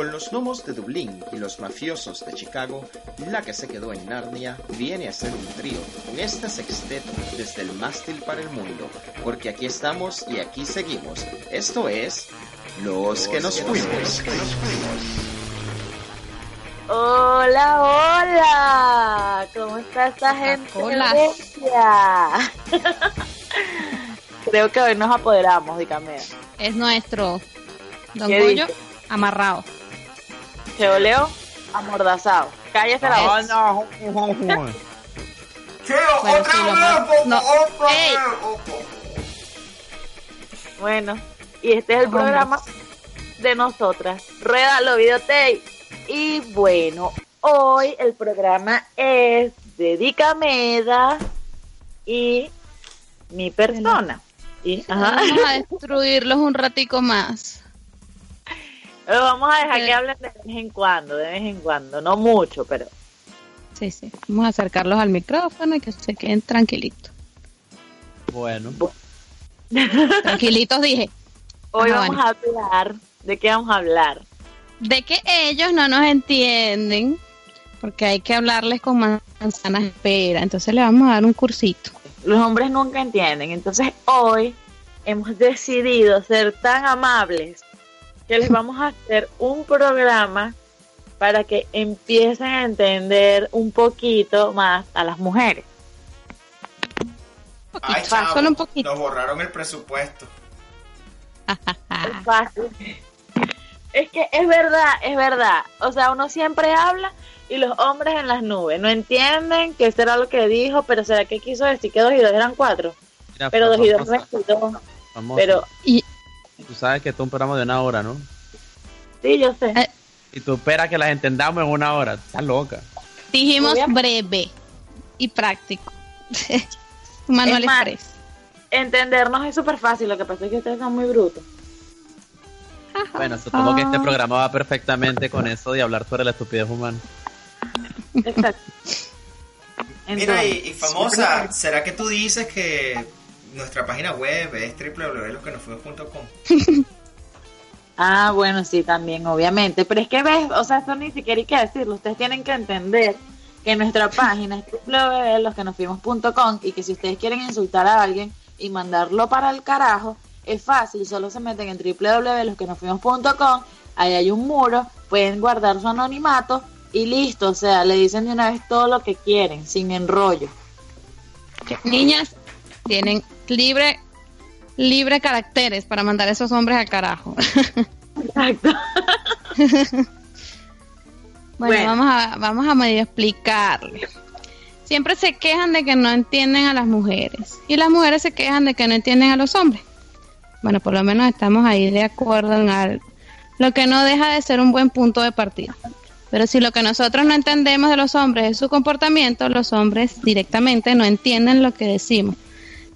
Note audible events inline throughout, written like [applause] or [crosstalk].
Con los gnomos de Dublín y los mafiosos de Chicago, la que se quedó en Narnia viene a ser un trío con este sexteto desde el mástil para el mundo, porque aquí estamos y aquí seguimos. Esto es Los que nos fuimos. Hola, hola. ¿Cómo está esta gente? Hola. [laughs] Creo que hoy nos apoderamos, dígame. Es nuestro Don ¿Qué Goyo dice? amarrado. Cheo Leo, amordazado. Cállese la por no. Bueno, y este es el Vamos. programa de nosotras. Ruédalo, videotape. Y bueno, hoy el programa es Dedicameda y mi persona. Y, ajá. Vamos a destruirlos un ratico más. Vamos a dejar Sí. que hablen de vez en cuando, de vez en cuando, no mucho, pero Sí, sí. Vamos a acercarlos al micrófono y que se queden tranquilitos. Bueno, [laughs] Tranquilitos dije. hoy Ajá, vamos a hablar, ¿de qué vamos a hablar? De que ellos no nos entienden porque hay que hablarles con manzanas de pera. Entonces le vamos a dar un cursito. Los hombres nunca entienden, entonces hoy hemos decidido ser tan amables que les vamos a hacer un programa para que empiecen a entender un poquito más a las mujeres. Ay, Solo chavo, un poquito. nos borraron el presupuesto. [laughs] Es fácil. Es que es verdad, es verdad. O sea, uno siempre habla y los hombres en las nubes no entienden que eso era lo que dijo, pero ¿será que quiso decir que dos y dos eran cuatro? mira, Pero dos y dos no es dos. Pero Y Tú sabes que esto es un programa de una hora, ¿no? sí, yo sé. Eh, Y tú esperas que las entendamos en una hora. Estás loca. dijimos breve y práctico. [laughs] Manual Es Express. Entendernos es súper fácil, lo que pasa es que ustedes son muy brutos. Bueno, supongo que este Ah. programa va perfectamente con eso de hablar sobre la estupidez humana. Exacto. Mira, y famosa, ¿será que tú dices que nuestra página web es www.losquenosfuimos.com? [laughs] Ah, bueno, sí, también, obviamente. Pero es que ves, o sea, eso ni siquiera hay que decirlo. Ustedes tienen que entender que nuestra página es www.losquenosfuimos.com y que si ustedes quieren insultar a alguien y mandarlo para el carajo, es fácil. Solo se meten en www.losquenosfuimos.com. Ahí hay un muro, pueden guardar su anonimato y listo. O sea, le dicen de una vez todo lo que quieren, sin enrollo. Niñas tienen libre libre caracteres para mandar a esos hombres al carajo. Exacto. [laughs] Bueno, Bueno. vamos a vamos a medio explicarle. Siempre se quejan de que no entienden a las mujeres y las mujeres se quejan de que no entienden a los hombres. Bueno, por lo menos estamos ahí de acuerdo en algo, lo que no deja de ser un buen punto de partida. Pero si lo que nosotros no entendemos de los hombres es su comportamiento, los hombres directamente no entienden lo que decimos.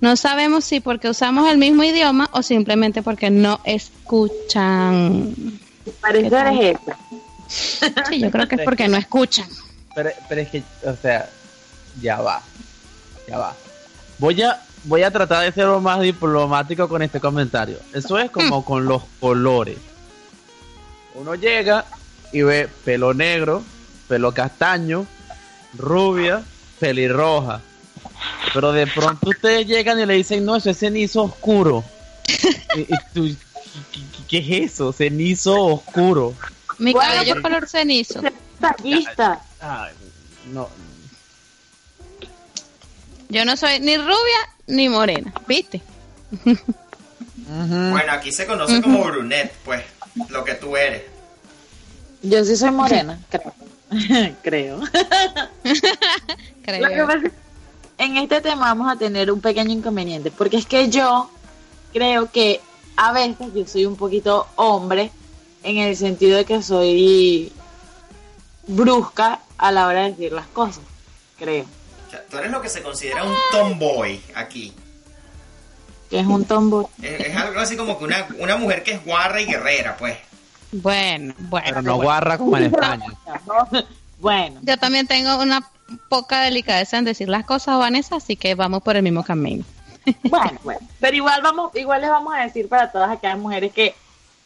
No sabemos si porque usamos el mismo idioma o simplemente porque no escuchan. Parece eres esta. Sí, yo creo que es [laughs] porque no escuchan. Pero, pero es que, o sea, ya va. Ya va. Voy a, voy a tratar de ser lo más diplomático con este comentario. Eso es como con los colores. Uno llega y ve pelo negro, pelo castaño, rubia, pelirroja. Pero de pronto ustedes llegan y le dicen, no, eso es cenizo oscuro. ¿qué, es eso? Cenizo oscuro. Mi Bueno, cabello es color cenizo. Tallista. Ay, no, Yo no soy ni rubia ni morena, ¿viste? Bueno, aquí se conoce como brunette, pues, lo que tú eres. Yo sí soy morena, [laughs] creo. creo. [laughs] [laughs] Creo. Lo que pasa es que en este tema vamos a tener un pequeño inconveniente, porque es que yo creo que a veces yo soy un poquito hombre en el sentido de que soy brusca a la hora de decir las cosas, creo. O sea, tú eres lo que se considera un tomboy aquí. Que es un tombo. [laughs] Es, es algo así como que una, una mujer que es guarra y guerrera, pues. Bueno, bueno. Pero no guarra como en España. [laughs] Bueno, Yo también tengo una poca delicadeza en decir las cosas, Vanessa, así que vamos por el mismo camino. [laughs] bueno, bueno. Pero igual vamos, igual les vamos a decir para todas aquellas mujeres que,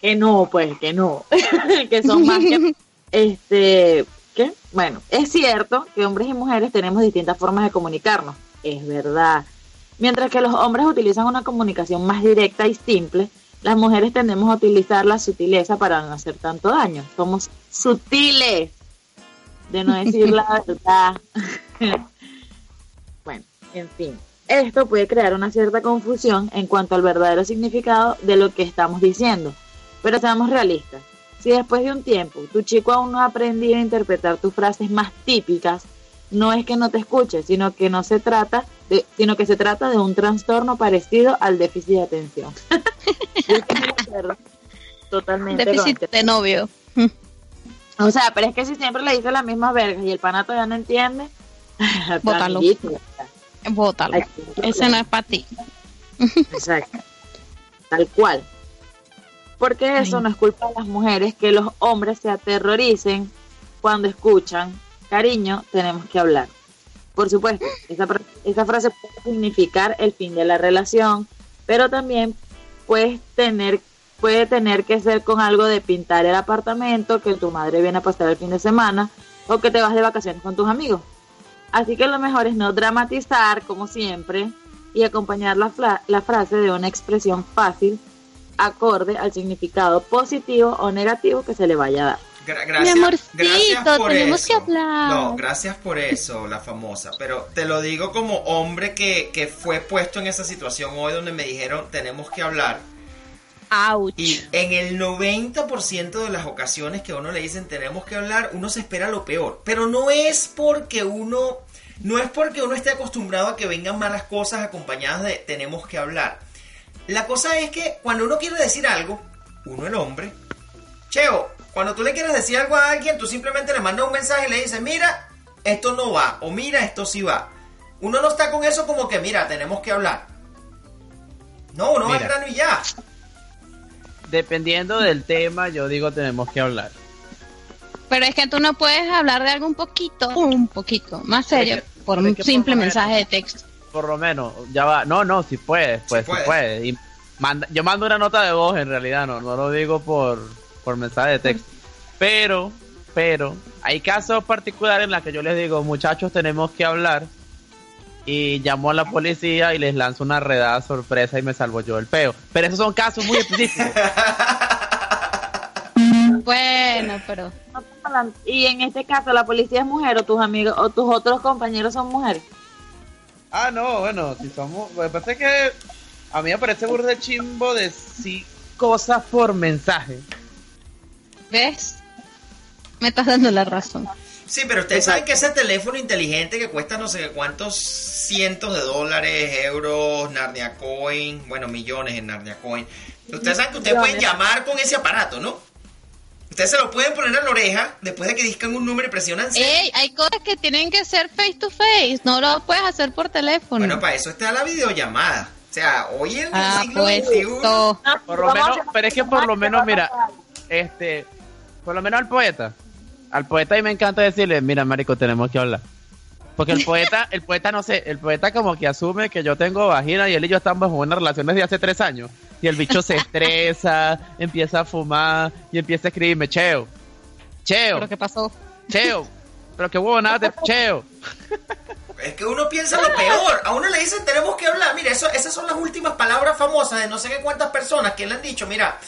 que no, pues, que no, [laughs] que son más que, [laughs] este, ¿qué? Bueno, es cierto que hombres y mujeres tenemos distintas formas de comunicarnos, es verdad. Mientras que los hombres utilizan una comunicación más directa y simple, las mujeres tendemos a utilizar la sutileza para no hacer tanto daño. Somos sutiles, de no decir la verdad. [laughs] bueno, en fin. Esto puede crear una cierta confusión en cuanto al verdadero significado de lo que estamos diciendo. Pero seamos realistas. Si después de un tiempo tu chico aún no ha aprendido a interpretar tus frases más típicas, no es que no te escuche, sino que no se trata de, sino que se trata de un trastorno parecido al déficit de atención. [laughs] Totalmente. Déficit de novio. [laughs] o sea, pero es que si siempre le dice las mismas vergas y el panato ya no entiende, [laughs] Bótalo. Bótalo. Ese no es para ti. Exacto. Tal cual. Porque eso Ay. no es culpa de las mujeres que los hombres se aterroricen cuando escuchan, cariño, tenemos que hablar. Por supuesto, esa, fra- esa frase puede significar el fin de la relación, pero también puede tener, puede tener que ser con algo de pintar el apartamento, que tu madre viene a pasar el fin de semana, o que te vas de vacaciones con tus amigos. Así que lo mejor es no dramatizar, como siempre, y acompañar la, la frase de una expresión fácil, acorde al significado positivo o negativo que se le vaya a dar. Gra- gracias, Mi amorcito, gracias por tenemos eso. que hablar. No, gracias por eso, la famosa. Pero te lo digo como hombre que, que fue puesto en esa situación hoy donde me dijeron tenemos que hablar. Ouch. Y en el 90% de las ocasiones que a uno le dicen tenemos que hablar, uno se espera lo peor. Pero no es porque uno, no es porque uno esté acostumbrado a que vengan malas cosas acompañadas de tenemos que hablar. La cosa es que cuando uno quiere decir algo, uno el hombre, Cheo, cuando tú le quieres decir algo a alguien, tú simplemente le mandas un mensaje y le dices, mira, esto no va, o mira, esto sí va. Uno no está con eso como que, mira, tenemos que hablar. No, uno va al grano y ya. Dependiendo del tema, yo digo tenemos que hablar. Pero es que tú no puedes hablar de algo un poquito, un poquito más serio Es que- por un por simple menos- mensaje de texto. Por lo menos, ya va. No, no, si puedes, pues si puede. puedes. Y manda, yo mando una nota de voz en realidad, no, no lo digo por, por mensaje de texto. Pero, pero, hay casos particulares en los que yo les digo, muchachos, tenemos que hablar. Y llamo a la policía y les lanzo una redada sorpresa y me salvo yo el peo. Pero esos son casos muy específicos. [laughs] Bueno, pero No estamos hablando- Y en este caso, la policía es mujer o tus amigos o tus otros compañeros son mujeres. Ah, no, bueno, si somos. Pasa es que a mí me parece burda de chimbo decir cosas por mensaje. ¿ves? Me estás dando la razón. Sí, pero ustedes saben que ese teléfono inteligente que cuesta no sé cuántos cientos de dólares, euros, Narnia Coin, bueno, millones en Narnia Coin. Ustedes saben que ustedes pueden llamar con ese aparato, ¿no? Ustedes se lo pueden poner en la oreja después de que discan un número y presionan. Ey, hay cosas que tienen que ser face to face, no lo puedes hacer por teléfono. Bueno, para eso está la videollamada. O sea, hoy en el ah, siglo pues XXI... esto. Por lo menos, pero es que por lo menos, mira, este, por lo menos al poeta, al poeta y me encanta decirle, mira, marico, tenemos que hablar. Porque el poeta, [laughs] el poeta no sé, el poeta como que asume que yo tengo vagina y él y yo estamos en una relación desde hace tres años. Y el bicho se estresa, [laughs] empieza a fumar y empieza a escribirme, cheo, cheo, ¿Pero qué pasó? cheo, pero qué huevo nada de [laughs] cheo. Es que uno piensa lo peor. A uno le dicen tenemos que hablar. Mira, eso, esas son las últimas palabras famosas de no sé qué cuántas personas que le han dicho. Mira,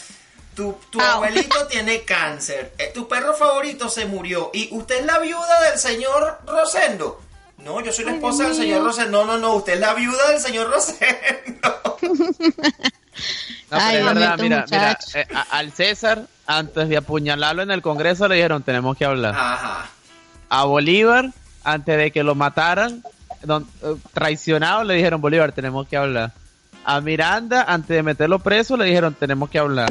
tu, abuelito [laughs] tiene cáncer. eh, tu perro favorito se murió. Y usted es la viuda del señor Rosendo. No, yo soy la Ay, esposa del señor. Rosendo. No, no, no. Usted es la viuda del señor Rosendo. No, pero Ay, es verdad, mira, mira, eh, a- al César, antes de apuñalarlo en el Congreso, le dijeron, tenemos que hablar. Ajá. a Bolívar antes de que lo mataran, don- eh, traicionado, le dijeron Bolívar, tenemos que hablar. A Miranda, antes de meterlo preso, le dijeron, tenemos que hablar.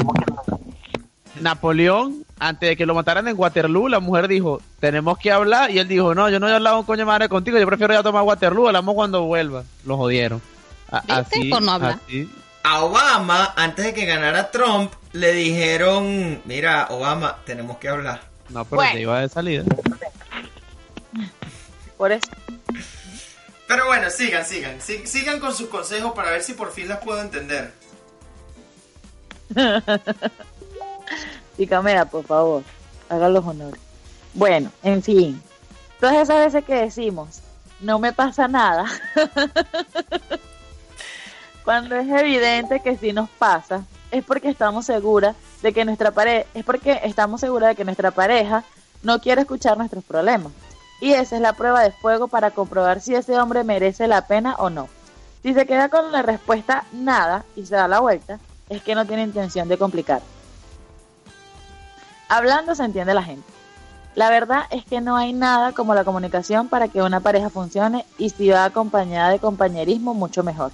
Napoleón, antes de que lo mataran en Waterloo, la mujer dijo, tenemos que hablar, y él dijo, no, yo no he hablado un coño madre contigo, yo prefiero ya tomar Waterloo, hablamos cuando vuelva. Lo jodieron. A- ¿Viste? Por no hablar. así. a Obama, antes de que ganara Trump, le dijeron, mira, Obama, tenemos que hablar. No, pero Bueno. ya iba de salida. Por eso. Pero bueno, sigan, sigan. si- sigan con sus consejos para ver si por fin las puedo entender. [laughs] Chica, mira, por favor, haga los honores. Bueno, en fin, todas esas veces que decimos, no me pasa nada, [laughs] cuando es evidente que sí nos pasa, es porque estamos seguras de que nuestra pareja, es porque estamos seguras de que nuestra pareja no quiere escuchar nuestros problemas. Y esa es la prueba de fuego para comprobar si ese hombre merece la pena o no. Si se queda con la respuesta nada y se da la vuelta, es que no tiene intención de complicar. Hablando se entiende la gente. La verdad es que no hay nada como la comunicación para que una pareja funcione y si va acompañada de compañerismo mucho mejor.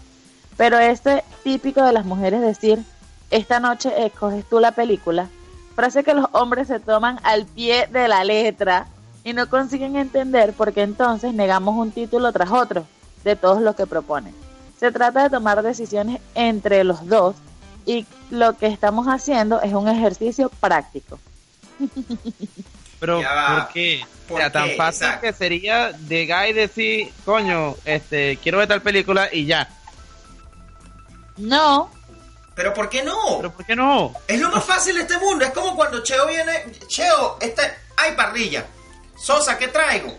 Pero este típico de las mujeres decir, esta noche escoges tú la película, frase que los hombres se toman al pie de la letra y no consiguen entender porque entonces negamos un título tras otro de todos los que proponen. Se trata de tomar decisiones entre los dos y lo que estamos haciendo es un ejercicio práctico. [laughs] Pero. ¿por qué? ¿Por o sea, tan fácil Exacto. que sería de guy decir, coño, este, quiero ver tal película y ya. No, Pero ¿por qué no? Pero ¿por qué no? Es lo más fácil de este mundo. Es como cuando Cheo viene. Cheo, este, hay parrilla. Sosa, ¿qué traigo?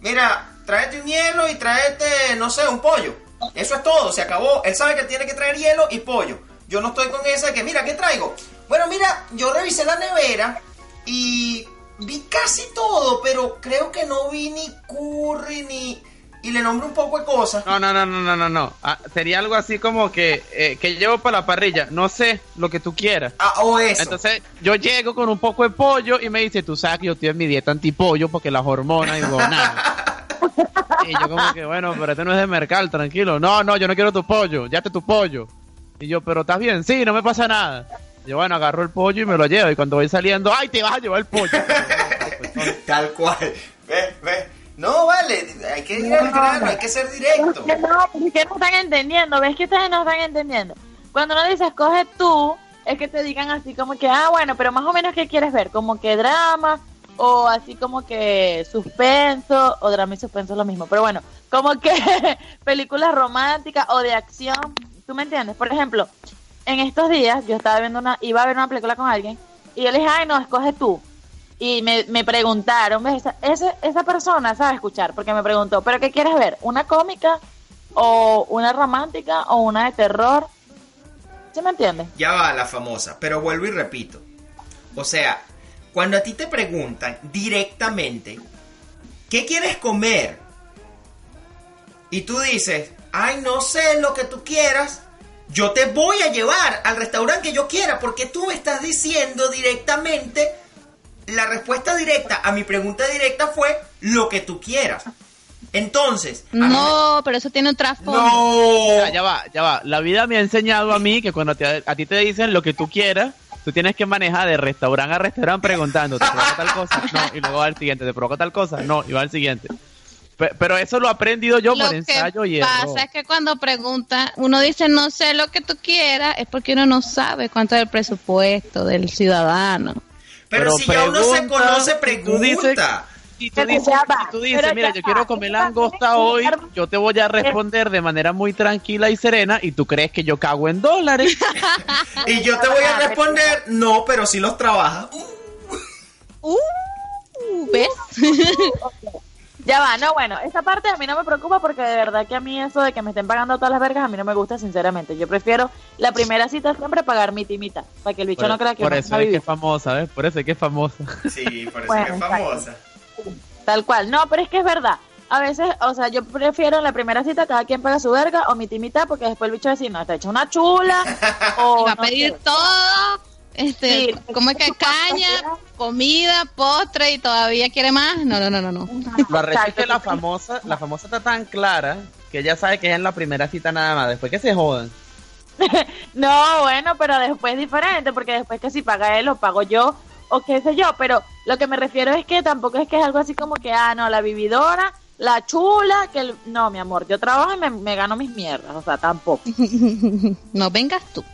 Mira, tráete un hielo y tráete, no sé, un pollo. Eso es todo, se acabó. Él sabe que tiene que traer hielo y pollo. Yo no estoy con esa de que, mira, ¿qué traigo? Bueno, mira, yo revisé la nevera y vi casi todo, pero creo que no vi ni curry ni. Y le nombro un poco de cosas. No, no, no, no, no, no, no. Ah, sería algo así como que, eh, que llevo para la parrilla, no sé, lo que tú quieras. Ah, o eso. Entonces yo llego con un poco de pollo y me dice, tú sabes que yo estoy en mi dieta antipollo porque las hormonas y nada. [laughs] y yo como que, bueno, pero este no es de mercal, tranquilo. No, no, yo no quiero tu pollo, ya te tu pollo. Y yo, pero estás bien, sí, no me pasa nada. Yo, bueno, agarro el pollo y me lo llevo. Y cuando voy saliendo, ¡ay, te vas a llevar el pollo! [laughs] Tal cual. Ve, ve. No, vale, hay que ir al grano, hay que ser directo. Es que no, es que no están entendiendo, ves que ustedes no están entendiendo. Cuando uno dice escoge tú, es que te digan así como que, ah, bueno, pero más o menos qué quieres ver, como que drama o así como que suspenso, o drama y suspenso es lo mismo, pero bueno, como que [laughs] películas románticas o de acción, ¿tú me entiendes? Por ejemplo, en estos días yo estaba viendo una, iba a ver una película con alguien y yo le dije, ay, no, escoge tú. Y me, me preguntaron. Esa, ese- esa persona sabe escuchar, porque me preguntó, ¿pero qué quieres ver? ¿Una cómica o una romántica o una de terror? ¿Sí me entiendes? Ya va la famosa, pero vuelvo y repito. O sea, cuando a ti te preguntan directamente, ¿qué quieres comer? Y tú dices, ay, no sé lo que tú quieras. Yo te voy a llevar al restaurante que yo quiera porque tú me estás diciendo directamente, la respuesta directa a mi pregunta directa fue lo que tú quieras. Entonces, me- No, pero eso tiene un trasfondo. no. Ya, ya va, ya va. La vida me ha enseñado a mí que cuando te- a ti te dicen lo que tú quieras, tú tienes que manejar de restaurante a restaurante preguntando, ¿te provoca tal cosa? No, y luego va al siguiente, ¿te provoca tal cosa? No, y va al siguiente. Pe- Pero eso lo he aprendido yo Lo por que ensayo y error. pasa es que cuando pregunta, uno dice no sé lo que tú quieras, es porque uno no sabe cuánto es el presupuesto del ciudadano. Pero, si ya uno se pregunta, conoce, y tú dices- pregunta. Y tú dices, y tú dices, mira, yo va, quiero comer langosta hoy, yo te voy a [laughs] responder de manera muy tranquila y serena y tú crees que yo cago en dólares. [laughs] Y yo te voy a responder, no, pero si los trabaja. Uh, ¿Ves? [laughs] Ya va, no, bueno, esa parte a mí no me preocupa porque de verdad que a mí eso de que me estén pagando todas las vergas a mí no me gusta sinceramente. Yo prefiero la primera cita siempre pagar mi timita, para que el bicho por no crea que por eso va a es que vivir. es famosa, ¿ves? Por eso es que es famosa. Sí, por eso Bueno, que es famosa. Tal cual. No, pero es que es verdad. A veces, o sea, yo prefiero en la primera cita cada quien paga su verga o mi timita porque después el bicho va a decir, no, está hecha una chula. [laughs] o Y va a no pedir sé. todo, este, Sí, como que caña, comida, postre y todavía quiere más. No, no, no, no, no. Lo es que la famosa, la famosa está tan clara que ella sabe que es en la primera cita nada más, después que se jodan. [laughs] No, bueno, pero después es diferente, porque después que si paga él o pago yo, o qué sé yo, pero lo que me refiero es que tampoco es que es algo así como que, ah, no, la vividora la chula, que el... no, mi amor, yo trabajo y me, me gano mis mierdas, o sea, tampoco. [laughs] No vengas tú.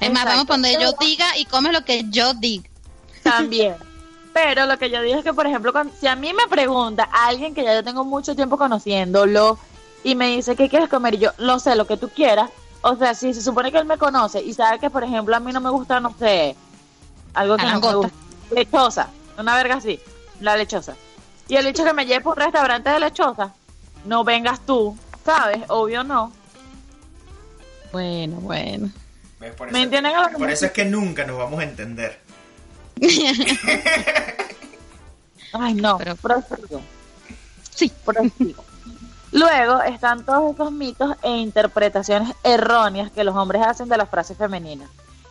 Es más, vamos por donde yo diga y comes lo que yo diga. También. Pero lo que yo dije es que, por ejemplo, cuando- si a mí me pregunta alguien que ya yo tengo mucho tiempo conociéndolo y me dice qué quieres comer, y yo lo sé, lo que tú quieras. O sea, si se supone que él me conoce y sabe que, por ejemplo, a mí no me gusta, no sé, algo que no me gusta. Lechosa, una verga así, la lechosa. Y el hecho que me lleve por un restaurante de lechosa, no vengas tú, ¿sabes? Obvio no. Bueno, bueno. ¿Ves? Por ¿Me eso- entienden a lo que Por me- eso es que nunca nos vamos a entender. [laughs] Ay, no, Pero- prosigo. Sí. Prosigo. Luego están todos esos mitos e interpretaciones erróneas que los hombres hacen de las frases femeninas.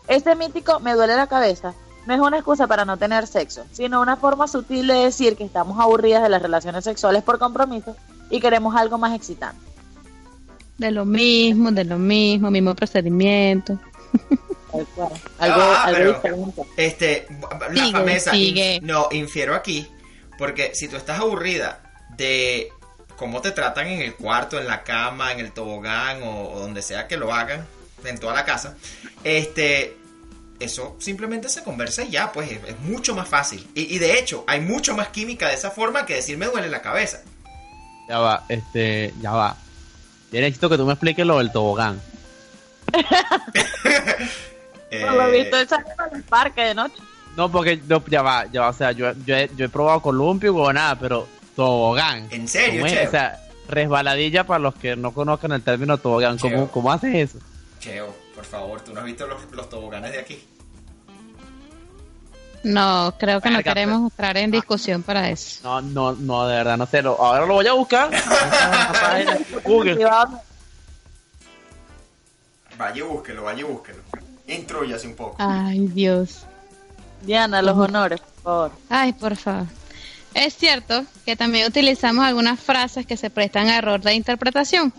Este mítico me duele la cabeza no es una excusa para no tener sexo, sino una forma sutil de decir que estamos aburridas de las relaciones sexuales por compromiso y queremos algo más excitante. De lo mismo, de lo mismo, mismo procedimiento. Algo, Ah, algo pero- diferente. Este, la Sigue, famesa. sigue. in- no, infiero aquí. Porque si tú estás aburrida de cómo te tratan en el cuarto, en la cama, en el tobogán o, o donde sea que lo hagan, en toda la casa, este, eso simplemente se conversa y ya, pues es, es mucho más fácil. Y, y de hecho, hay mucho más química de esa forma que decir me duele la cabeza. Ya va, este, ya va. Yo necesito que tú me expliques lo del tobogán. [laughs] Por lo Eh, visto, él sale para el parque de noche. No, porque no, ya va, ya va, o sea, yo, yo, he, yo he probado columpio o nada, pero tobogán. ¿En serio, ¿Cómo es? O sea, resbaladilla para los que no conozcan el término tobogán. ¿Cómo, Cheo. cómo haces eso? Cheo, por favor, tú no has visto los, los toboganes de aquí. No, creo que no queremos entrar en discusión para eso. No, no, no, de verdad, no sé. Lo, ahora lo voy a buscar. [laughs] Google. Vaya y búsquelo, vaya y búsquelo. Intrúyase un poco. Ay, Dios. Diana, los honores, por favor. Ay, por favor. Es cierto que también utilizamos algunas frases que se prestan a error de interpretación,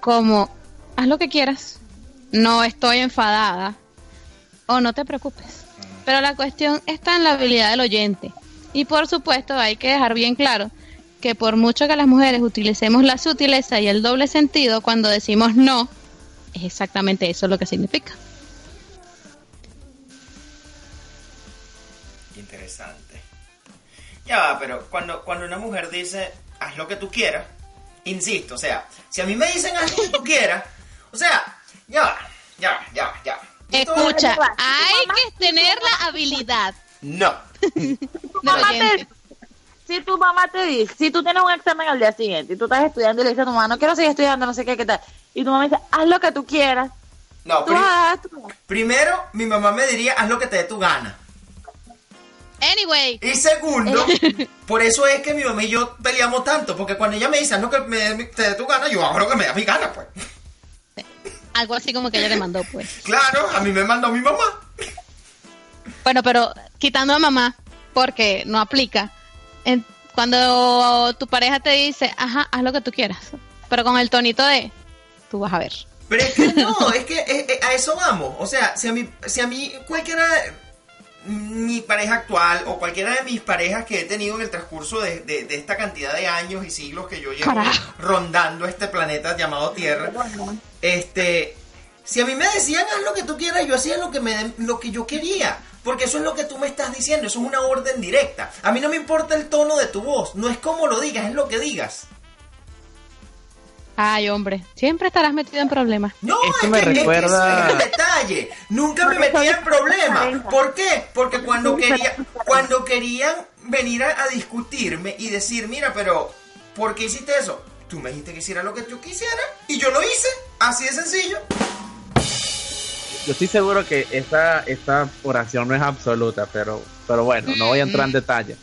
como haz lo que quieras, no estoy enfadada o no te preocupes. Pero la cuestión está en la habilidad del oyente. Y por supuesto hay que dejar bien claro que por mucho que las mujeres utilicemos la sutileza y el doble sentido cuando decimos no, es exactamente eso lo que significa. Interesante. Ya va, pero cuando, cuando una mujer dice, haz lo que tú quieras, insisto, o sea, si a mí me dicen haz lo que tú quieras, o sea, ya va, ya va, ya va, ya va. Escucha, va. hay que tener la habilidad No. [laughs] oyente. si tu mamá te dice, si tú tienes un examen al día siguiente y tú estás estudiando y le dices a tu mamá, no quiero seguir estudiando, no sé qué, qué tal, y tu mamá dice, haz lo que tú quieras, No, tú pri- haz tú. primero, mi mamá me diría, haz lo que te dé tu gana. Anyway, Y segundo, [laughs] por eso es que mi mamá y yo peleamos tanto, porque cuando ella me dice, haz lo que me dé- te dé tu gana, yo hago lo que me da mi gana, pues. algo así como que ella te mandó, pues. Claro, a mí me mandó mi mamá. Bueno, pero quitando a mamá, porque no aplica. En- cuando tu pareja te dice, ajá, haz lo que tú quieras, pero con el tonito de, tú vas a ver. Pero es que [laughs] no, es que eh, eh, a eso vamos. O sea, si a mí, si a mí cualquiera, mi pareja actual o cualquiera de mis parejas que he tenido en el transcurso de, de- de esta cantidad de años y siglos que yo llevo Carajo. rondando este planeta llamado Tierra, este, si a mí me decían haz lo que tú quieras, yo hacía lo que me lo que yo quería. Porque eso es lo que tú me estás diciendo, eso es una orden directa. A mí no me importa el tono de tu voz, no es como lo digas, es lo que digas. Ay, hombre, siempre estarás metido en problemas. No, Esto es me que, es que recuerda- es el detalle. Nunca me metí en problemas. ¿Por qué? Porque cuando quería, cuando querían venir a, a discutirme y decir, mira, pero ¿por qué hiciste eso? Tú me dijiste que hiciera lo que yo quisiera y yo lo hice. Así de sencillo. Yo estoy seguro que esta, esta oración no es absoluta, pero, pero bueno, no voy a entrar en detalle.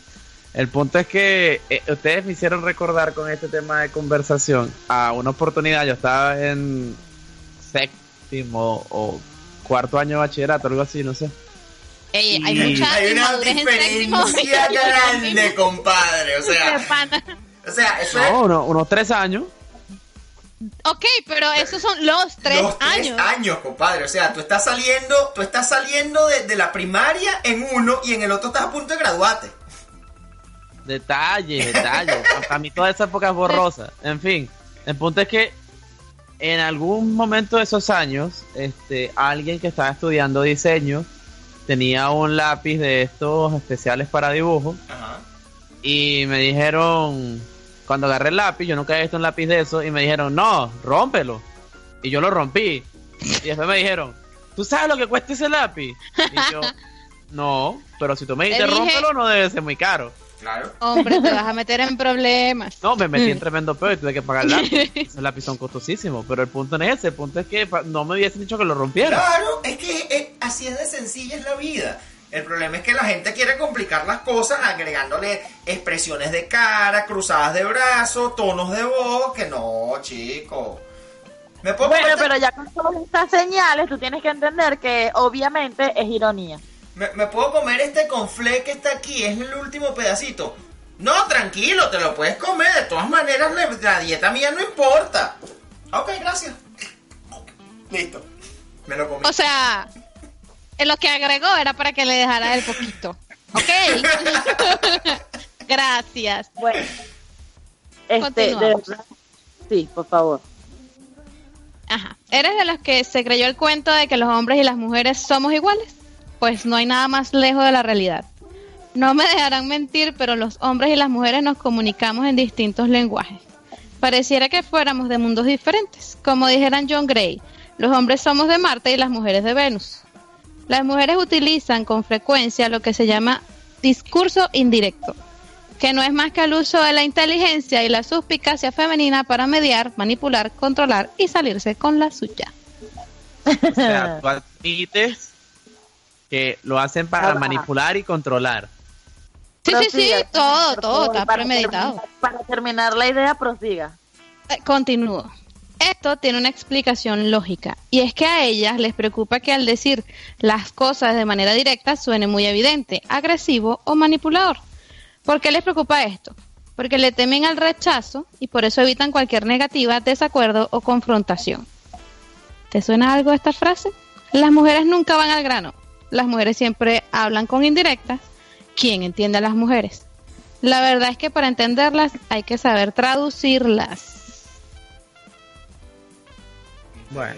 El punto es que eh, ustedes me hicieron recordar con este tema de conversación a una oportunidad. Yo estaba en séptimo o cuarto año de bachillerato, algo así, no sé. Ey, hay Y- mucha Hay una diferencia [laughs] grande, compadre. O sea, o sea, eso es No, uno- unos tres años. Ok, pero esos son los tres los tres años. años, compadre. O sea, tú estás saliendo, tú estás saliendo de, de la primaria en uno y en el otro estás a punto de graduarte. Detalles, detalles. [laughs] Para mí toda esa época es borrosa. En fin, el punto es que en algún momento de esos años, este, alguien que estaba estudiando diseño tenía un lápiz de estos especiales para dibujo Ajá. y me dijeron, cuando agarré el lápiz, yo nunca había visto un lápiz de eso y me dijeron, no, rómpelo. Y yo lo rompí. Y después me dijeron, ¿tú sabes lo que cuesta ese lápiz? Y yo, [laughs] no, pero si tú me dices rómpelo, no debe ser muy caro. Claro. Hombre, te vas a meter en problemas. No, me metí en tremendo peor y tuve que pagar el lápiz. [laughs] Esos lápiz son costosísimos, pero el punto no es ese, el punto es que no me hubiesen dicho que lo rompiera. Claro, es que eh, así es de sencilla es la vida. El problema es que la gente quiere complicar las cosas agregándole expresiones de cara, cruzadas de brazos, tonos de voz, que no, chico. ¿Me puedo Bueno, pero ya con todas estas señales, tú tienes que entender que obviamente es ironía. ¿Me, me puedo comer este conflé que está aquí? Es el último pedacito. No, tranquilo, te lo puedes comer. De todas maneras, la, la dieta mía no importa. Ok, gracias. Listo. Me lo comí. O sea, en lo que agregó era para que le dejara el poquito. ¿Ok? [laughs] Gracias. Bueno, este, de Continuamos. verdad. Sí, por favor. Ajá. ¿Eres de los que se creyó el cuento de que los hombres y las mujeres somos iguales? Pues no hay nada más lejos de la realidad. No me dejarán mentir, pero los hombres y las mujeres nos comunicamos en distintos lenguajes. Pareciera que fuéramos de mundos diferentes. Como dijeran John Gray, los hombres somos de Marte y las mujeres de Venus. Las mujeres utilizan con frecuencia lo que se llama discurso indirecto, que no es más que el uso de la inteligencia y la suspicacia femenina para mediar, manipular, controlar y salirse con la suya. O sea, tú admites que lo hacen para Ajá. manipular y controlar. Sí, sí, sí, todo, todo está para premeditado. terminar- Para terminar la idea, prosiga. Eh, Continúo. Esto tiene una explicación lógica, y es que a ellas les preocupa que al decir las cosas de manera directa suene muy evidente, agresivo o manipulador. ¿Por qué les preocupa esto? Porque le temen al rechazo y por eso evitan cualquier negativa, desacuerdo o confrontación. ¿Te suena algo esta frase? Las mujeres nunca van al grano. Las mujeres siempre hablan con indirectas. ¿Quién entiende a las mujeres? La verdad es que para entenderlas hay que saber traducirlas. Bueno.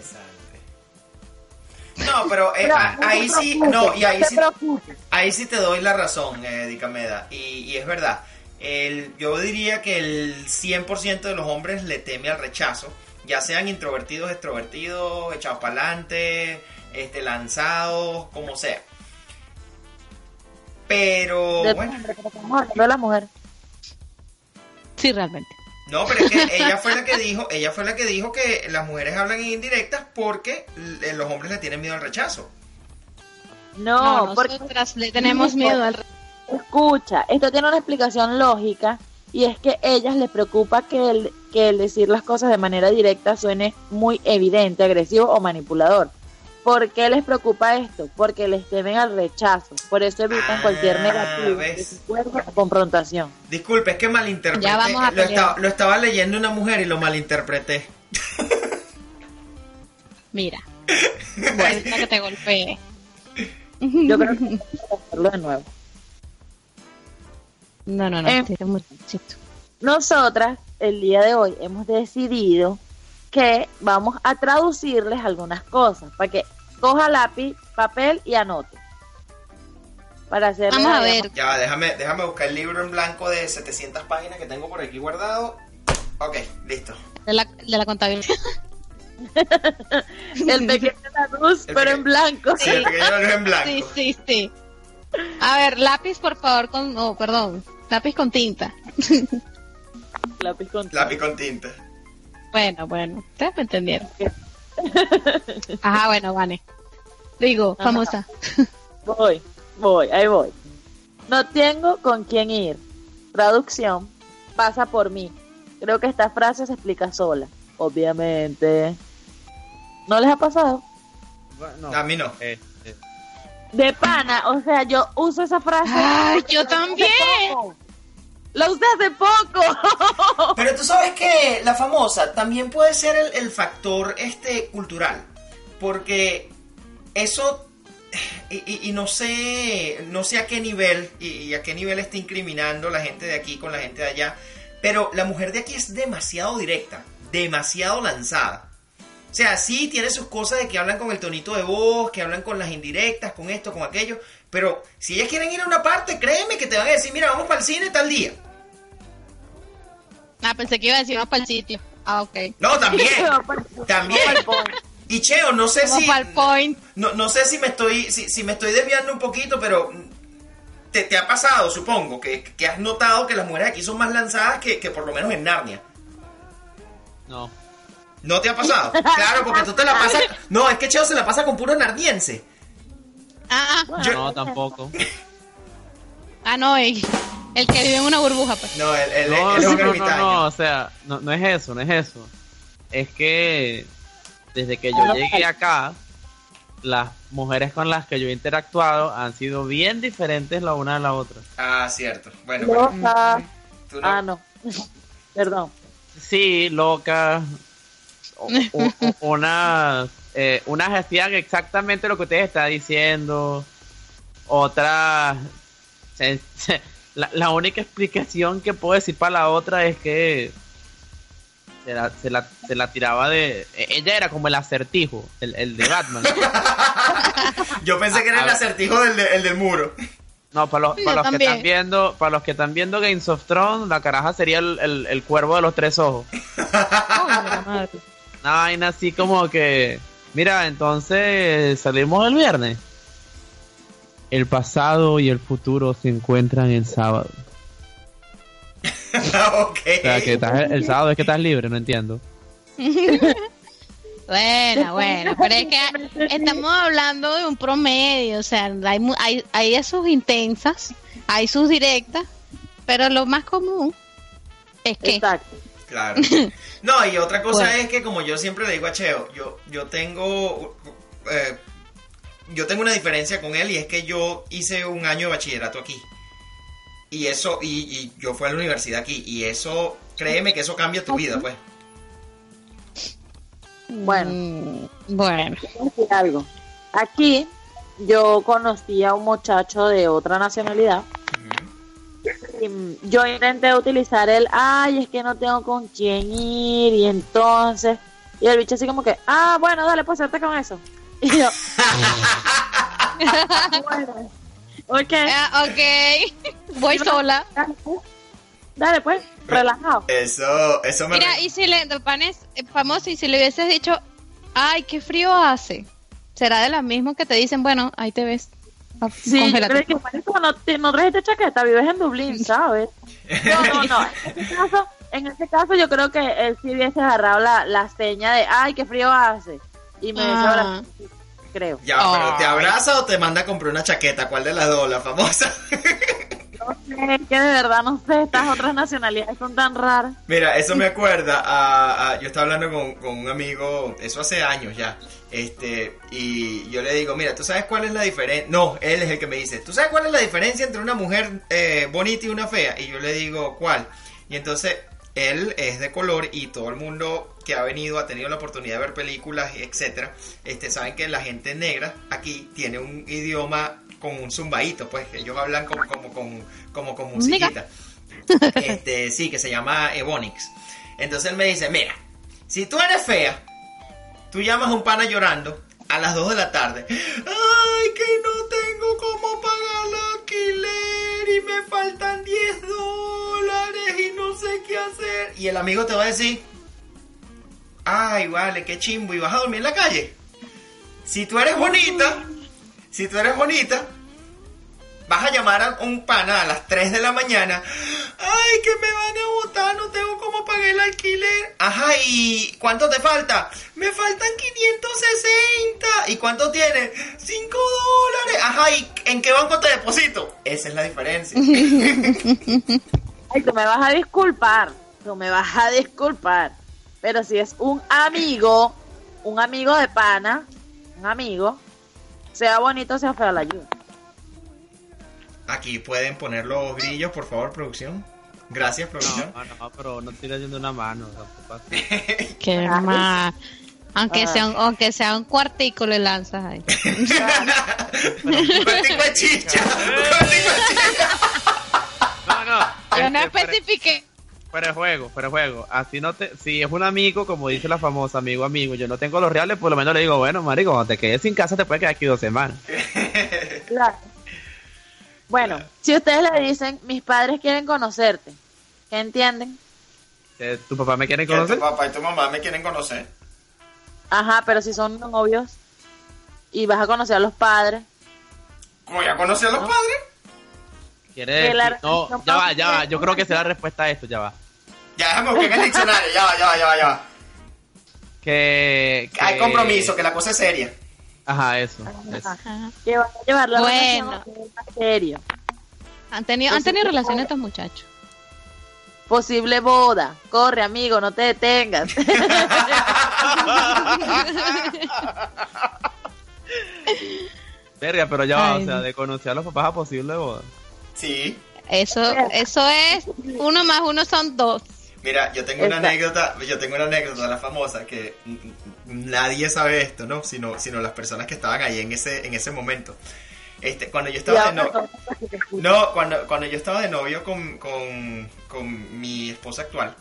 No, pero eh, Pero a- no te ahí sí, no, y ahí te sí, ahí sí te doy la razón, eh, Dicameda, y, y es verdad. El, yo diría que el 100% de los hombres le teme al rechazo, ya sean introvertidos, extrovertidos, echados para adelante, este, lanzados, como sea. Pero, De- bueno, porque de la mujer. Sí, realmente. no, pero es que [laughs] ella fue la que dijo, ella fue la que dijo que las mujeres hablan en indirectas porque l- los hombres le tienen miedo al rechazo. No, porque nosotras le tenemos miedo al escucha, esto tiene una explicación lógica y es que a ellas les preocupa que el, que el decir las cosas de manera directa suene muy evidente, agresivo o manipulador. ¿Por qué les preocupa esto? Porque les temen al rechazo, por eso evitan Ah, cualquier negativo, ¿ves? desacuerdo o confrontación. Disculpe, es que malinterpreté. Ya vamos a lo, estaba, lo estaba leyendo una mujer y lo malinterpreté. [laughs] Mira. [laughs] Ahorita que te golpee. Yo creo que hacerlo de nuevo. No, no, no. Eh. Nosotras, el día de hoy, hemos decidido que vamos a traducirles algunas cosas para que coja lápiz, papel y anote. Para hacer Vamos a ver. Ya, va, déjame, déjame buscar el libro en blanco de 700 páginas que tengo por aquí guardado. Ok, listo. De la, de la contabilidad. [laughs] el pequeño luz, El pero en blanco. Sí, el pequeño libro en blanco. Sí, sí, sí. A ver, lápiz, por favor, con. Oh, perdón. Lápiz con tinta. Lápiz con Lápiz con tinta. Bueno, bueno. Ustedes me entendieron. [laughs] Ajá, bueno, Vane. Digo, Ajá. famosa. Voy, voy, ahí voy. No tengo con quién ir. Traducción, pasa por mí. Creo que esta frase se explica sola. Obviamente. ¿No les ha pasado? Bueno, A mí no. eh, eh, De pana, o sea, yo uso esa frase. Ay, yo también. Lo usé hace poco. [laughs] Pero tú sabes que la famosa también puede ser el, factor este cultural. Porque eso y no sé, no sé a qué nivel y, y a qué nivel está incriminando la gente de aquí con la gente de allá, pero la mujer de aquí es demasiado directa, demasiado lanzada. O sea, sí tiene sus cosas de que hablan con el tonito de voz, que hablan con las indirectas, con esto, con aquello, pero si ellas quieren ir a una parte, créeme que te van a decir, mira, vamos para el cine tal día. Ah, pensé que iba a decir vamos para el sitio. Ah, ok. No, también, [laughs] también. Y Cheo, no sé Como si... para el point. No, no sé si me estoy si, si me estoy desviando un poquito, pero te, te ha pasado, supongo, que, que has notado que las mujeres aquí son más lanzadas que, que por lo menos en Narnia. No. ¿No te ha pasado? [laughs] Claro, porque tú te la pasas... No, es que Cheo se la pasa con puro nardiense. Ah, ah, Yo- No, tampoco. [laughs] ah, no, el, el que vive en una burbuja, pues. No, él, él- No, él es no, un no, no, ermitaño. no, o sea, no, no es eso, no es eso. Es que desde que yo llegué acá, las mujeres con las que yo he interactuado han sido bien diferentes la una de la otra. Ah, cierto. Bueno, bueno, Loca. tú no- Ah, no. [laughs] Perdón. Sí, locas. o- unas, eh, unas hacían exactamente lo que ustedes están diciendo. Otras. se- se- la, la única explicación que puedo decir para la otra es que se la, se la, se la tiraba de. e- Ella era como el acertijo, el, el de Batman. [laughs] Yo pensé que era el acertijo del, de- el del muro. No, para los, para los que están viendo, para los que están viendo Games of Thrones, la caraja sería el, el, el cuervo de los tres ojos. [laughs] Una vaina así como que, mira, entonces salimos el viernes. El pasado y el futuro se encuentran el sábado. [laughs] ok. O sea, que estás- el sábado es que estás libre, no entiendo. [laughs] Bueno, bueno, pero es que estamos hablando de un promedio, o sea, hay, hay, hay sus intensas, hay sus directas, pero lo más común es que Exacto. Claro. No, y otra cosa Bueno. es que como yo siempre le digo a Cheo, yo, yo tengo eh, yo tengo una diferencia con él y es que yo hice un año de bachillerato aquí. Y eso, y, y yo fui a la universidad aquí. Y eso, créeme que eso cambia tu vida, pues. Bueno. Mm, bueno, decir algo. Aquí yo conocí a un muchacho de otra nacionalidad. Y yo intenté utilizar el, ay, es que no tengo con quién ir. Y entonces, y el bicho así como que, ah, bueno, dale, pues con eso. Y yo, bueno, [laughs] ok, ok, voy sola. dale pues, dale pues, relajado. Eso, eso me... Mira, y si le, el pan es eh, famoso, y si le hubieses dicho, ay, qué frío hace, será de las mismas que te dicen, bueno, ahí te ves. Ah, Sí, yo congélate. creo que marico, no, te- no trajiste chaqueta, vives en Dublín, [laughs] ¿sabes? No, no, no. En ese caso, en ese caso yo creo que él sí hubiese agarrado la, la seña de, ay, qué frío hace. Y me Ah. creo. Ya, pero ¿te abraza o te manda a comprar una chaqueta? ¿Cuál de las dos? La famosa. No sé, que de verdad no sé, estas otras nacionalidades son tan raras. Mira, eso me acuerda a, a- yo estaba hablando con, con un amigo, eso hace años ya, este, y yo le digo, mira, ¿tú sabes cuál es la diferencia? No, él es el que me dice, ¿tú sabes cuál es la diferencia entre una mujer eh, bonita y una fea? Y yo le digo, ¿cuál? Y entonces, él es de color y todo el mundo que ha venido ha tenido la oportunidad de ver películas, etcétera, este, saben que la gente negra aquí tiene un idioma con un zumbadito, pues, que ellos hablan como, como, con, como con musiquita. Este, sí, que se llama Ebonix. Entonces él me dice, mira, si tú eres fea, tú llamas a un pana llorando a las 2 de la tarde. Ay, que no tengo cómo pagar el alquiler y me faltan 10 dólares sé qué hacer. Y el amigo te va a decir, ay, vale, qué chimbo, y vas a dormir en la calle. Si tú eres bonita, si tú eres bonita, vas a llamar a un pana a las 3 de la mañana. Ay, que me van a botar, no tengo cómo pagar el alquiler. Ajá, ¿y cuánto te falta? Me faltan 560. ¿Y cuánto tienes? 5 dólares. Ajá, ¿y en qué banco te deposito? Esa es la diferencia. [laughs] Ay, tú me vas a disculpar, tú me vas a disculpar. Pero si es un amigo, un amigo de pana, un amigo, sea bonito, sea feo, la ayuda. Aquí pueden poner los grillos, por favor, producción. Gracias, producción. No, no, pero no estoy leyendo una mano. tampoco. [laughs] Qué mal. Aunque, Ah. sea un, aunque sea un cuartico le lanzas ahí. Un [laughs] cuartico de chicha. Un [laughs] cuartico de chicha. No, no. [laughs] Yo no este, especifiqué. Fuera de juego, fuera de juego. Así no te, si es un amigo, como dice la famosa amigo amigo, yo no tengo los reales, por lo menos le digo, bueno, marico, cuando te quedes sin casa te puedes quedar aquí dos semanas. [laughs] Claro. Bueno, si ustedes le dicen, mis padres quieren conocerte, ¿qué entienden? ¿Tu papá me quiere Que tu conocer? papá y tu mamá me quieren conocer. Ajá, pero si son novios y vas a conocer a los padres, Como ya conocí a los No. padres. ¿Quiere Que la decir- No, ya va, ya va. Yo creo que será la respuesta a esto, ya va. Ya déjame buscar en el diccionario. Ya va, ya va, ya va, ya va. Que, que- Hay compromiso, que la cosa es seria. Ajá, eso. eso. Ajá. que van a llevar la Bueno. a serio. Han tenido, han tenido relaciones estos muchachos. Posible boda. Corre, amigo, no te detengas. [laughs] Verga, pero ya va, Ay, o sea, de conocer a los papás a posible boda. Sí. Eso, eso es uno más uno son dos. Mira, yo tengo una anécdota, yo tengo una anécdota, la famosa, que nadie sabe esto, ¿no? Sino, sino las personas que estaban ahí en ese, en ese momento. Este, cuando yo estaba de novio, no, cuando, cuando yo estaba de novio con, con, con mi esposa actual,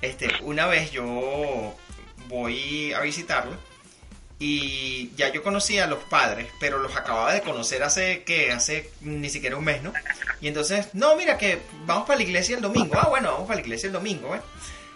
este, una vez yo voy a visitarlo y ya yo conocía a los padres, pero los acababa de conocer hace que hace ni siquiera un mes, ¿no? Y entonces, no, mira que vamos para la iglesia el domingo. Ah, bueno, vamos para la iglesia el domingo, ¿eh?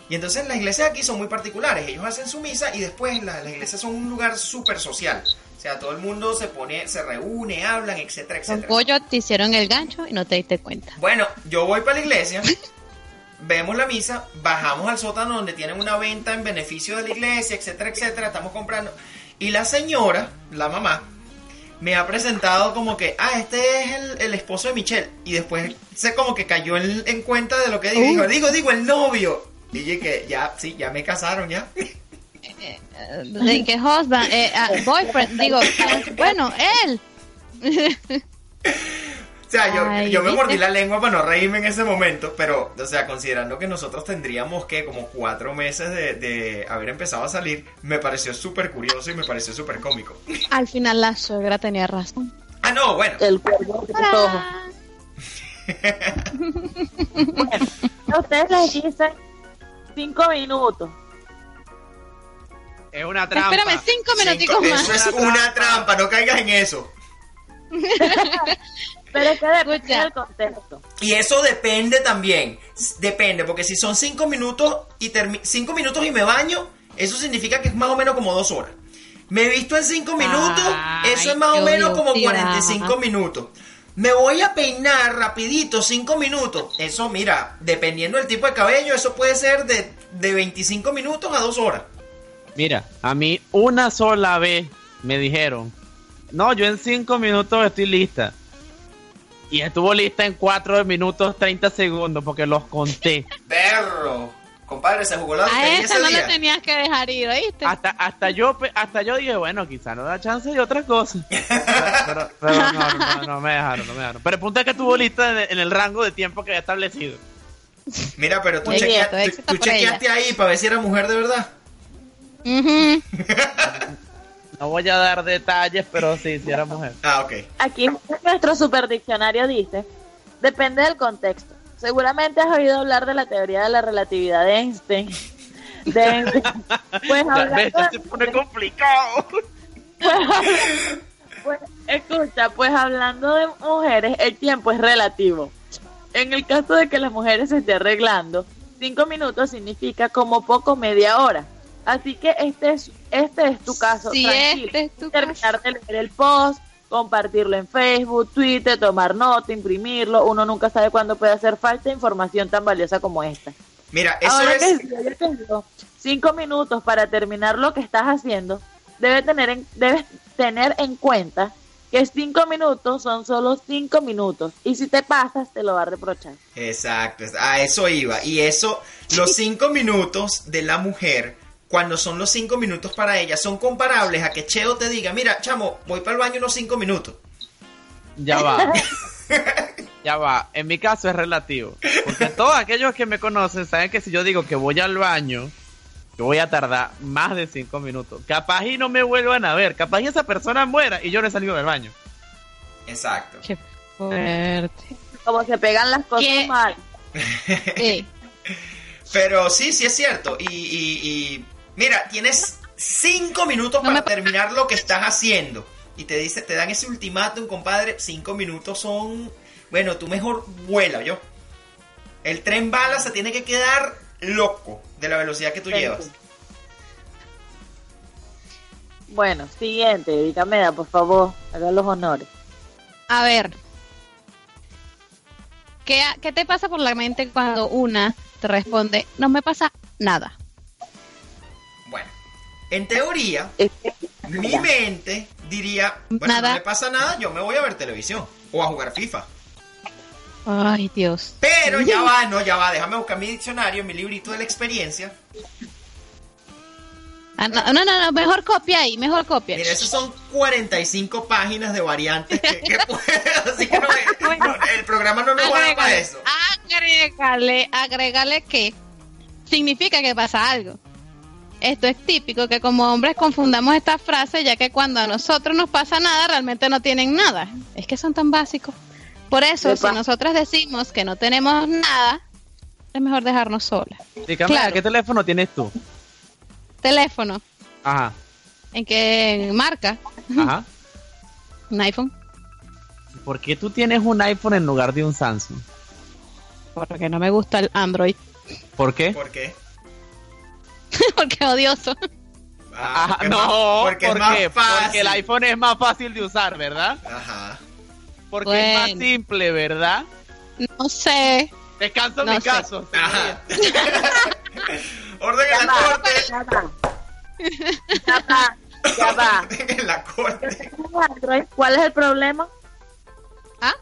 Y entonces las iglesias aquí son muy particulares. Ellos hacen su misa y después la- las iglesias son un lugar súper social. O sea, todo el mundo se pone, se reúne, hablan, etcétera, Con etcétera. pollo te hicieron el gancho y no te diste cuenta. Bueno, yo voy para la iglesia, [laughs] vemos la misa, bajamos al sótano donde tienen una venta en beneficio de la iglesia, etcétera, etcétera, estamos comprando. Y la señora, la mamá, me ha presentado como que, ah, este es el, el esposo de Michelle. Y después se como que cayó en, en cuenta de lo que digo. Digo, digo, digo, el novio. Y dije que ya, sí, ya me casaron ya. [laughs] Eh, De que husband, eh, ah, boyfriend, digo, [laughs] bueno, él. [laughs] O sea, yo, Ay, yo me ¿viste? mordí la lengua para no reírme en ese momento, pero, o sea, considerando que nosotros tendríamos que como cuatro meses de, de haber empezado a salir, me pareció súper curioso y me pareció súper cómico. Al final la suegra tenía razón. Ah, no, bueno. El cuervo de ojos. A [laughs] ustedes les dicen cinco minutos. Es una trampa. Espérame cinco minuticos Cinco- más. eso es una trampa, no caigas en eso. [laughs] Pero es que depende del contexto. Y eso depende también. Depende, porque si son cinco minutos y termi- cinco minutos y me baño, eso significa que es más o menos como dos horas. Me he visto en cinco minutos, Ay, eso es más o menos como odiosidad. 45 minutos. Me voy a peinar rapidito, cinco minutos. Eso, mira, dependiendo del tipo de cabello, eso puede ser de, de 25 minutos a dos horas. Mira, a mí una sola vez me dijeron, no, yo en cinco minutos estoy lista. Y estuvo lista en cuatro minutos 30 segundos porque los conté. Perro. Compadre, se jugó la A esa ese no día. le tenías que dejar ir, ¿oíste? Hasta, hasta yo hasta yo dije, bueno, quizá no da chance de otra cosa. [laughs] Pero, pero no, no, no me dejaron, no me dejaron. Pero el punto es que estuvo lista en, en el rango de tiempo que había establecido. Mira, pero tú, chequea- ella. chequeaste ahí para ver si era mujer de verdad. Ujú. [laughs] No voy a dar detalles, pero sí, sí era mujer. Ah, ok. Aquí nuestro superdiccionario dice, depende del contexto. Seguramente has oído hablar de la teoría de la relatividad de Einstein. De Einstein. [laughs] Pues ya se hablando pone complicado. [laughs] Pues, escucha, pues hablando de mujeres, el tiempo es relativo. En el caso de que las mujeres se esté arreglando, cinco minutos significa como poco media hora. Así que este es, este es tu caso. Sí, tranquilo. este es tu Terminar de leer el post, compartirlo en Facebook, Twitter, tomar nota, imprimirlo. Uno nunca sabe cuándo puede hacer falta información tan valiosa como esta. Mira, eso Ahora es. que si yo tengo cinco minutos para terminar lo que estás haciendo, debes tener en, debes tener en cuenta que cinco minutos son solo cinco minutos y si te pasas te lo va a reprochar. Exacto, a eso iba. Y eso, los cinco minutos de la mujer, cuando son los cinco minutos para ella, son comparables a que Cheo te diga, mira, chamo, voy para el baño unos cinco minutos. Ya va. [laughs] ya va. En mi caso es relativo. Porque todos aquellos que me conocen saben que si yo digo que voy al baño, yo voy a tardar más de cinco minutos. Capaz y no me vuelvan a ver, capaz y esa persona muera y yo no he salido del baño. Exacto. Qué fuerte. Como se pegan las cosas ¿Qué? mal. [laughs] Sí. Pero sí, sí es cierto. Y, y- y, mira, tienes cinco minutos No para me- terminar lo que estás haciendo. Y te dice, te dan ese ultimátum, compadre. Cinco minutos son. Bueno, tú mejor vuela, yo. El tren bala se tiene que quedar loco de la velocidad que tú llevas. Bueno, siguiente, dígame, por favor, haga los honores. A ver. ¿Qué, ¿Qué te pasa por la mente cuando una te responde, no me pasa nada? En teoría, mi mente diría, bueno, Nada. no le pasa nada, yo me voy a ver televisión o a jugar FIFA. Ay, Dios. Pero ya va, no, ya va, déjame buscar mi diccionario, mi librito de la experiencia. Ah, no, no, no, mejor copia ahí, mejor copia. Mira, esas son 45 páginas de variantes que, que puedo- [laughs] así que no, no, el programa no nos va a dar para eso. agrégale, agrégale que significa que pasa algo. Esto es típico que como hombres confundamos esta frase ya que cuando a nosotros nos pasa nada realmente no tienen nada. Es que son tan básicos. Por eso, Epa. si nosotras decimos que no tenemos nada, es mejor dejarnos solas. Dígame, Claro. ¿qué teléfono tienes tú? Teléfono, Ajá, ¿en qué marca? ajá. [laughs] Un iPhone. ¿Por qué tú tienes un iPhone en lugar de un Samsung? Porque no me gusta el Android. ¿Por qué? ¿Por qué? [laughs] Porque es odioso. Ah, Ajá, porque es no, más- porque ¿por es más qué? fácil. Porque el iPhone es más fácil de usar, ¿verdad? Ajá. Porque es más simple, ¿verdad? No sé. Descanso No mi sé. caso. Ajá. [laughs] [laughs] Orden en la corte. ya va. Ya. Orden en la corte. Android, ¿Cuál es el problema? ¿Ah?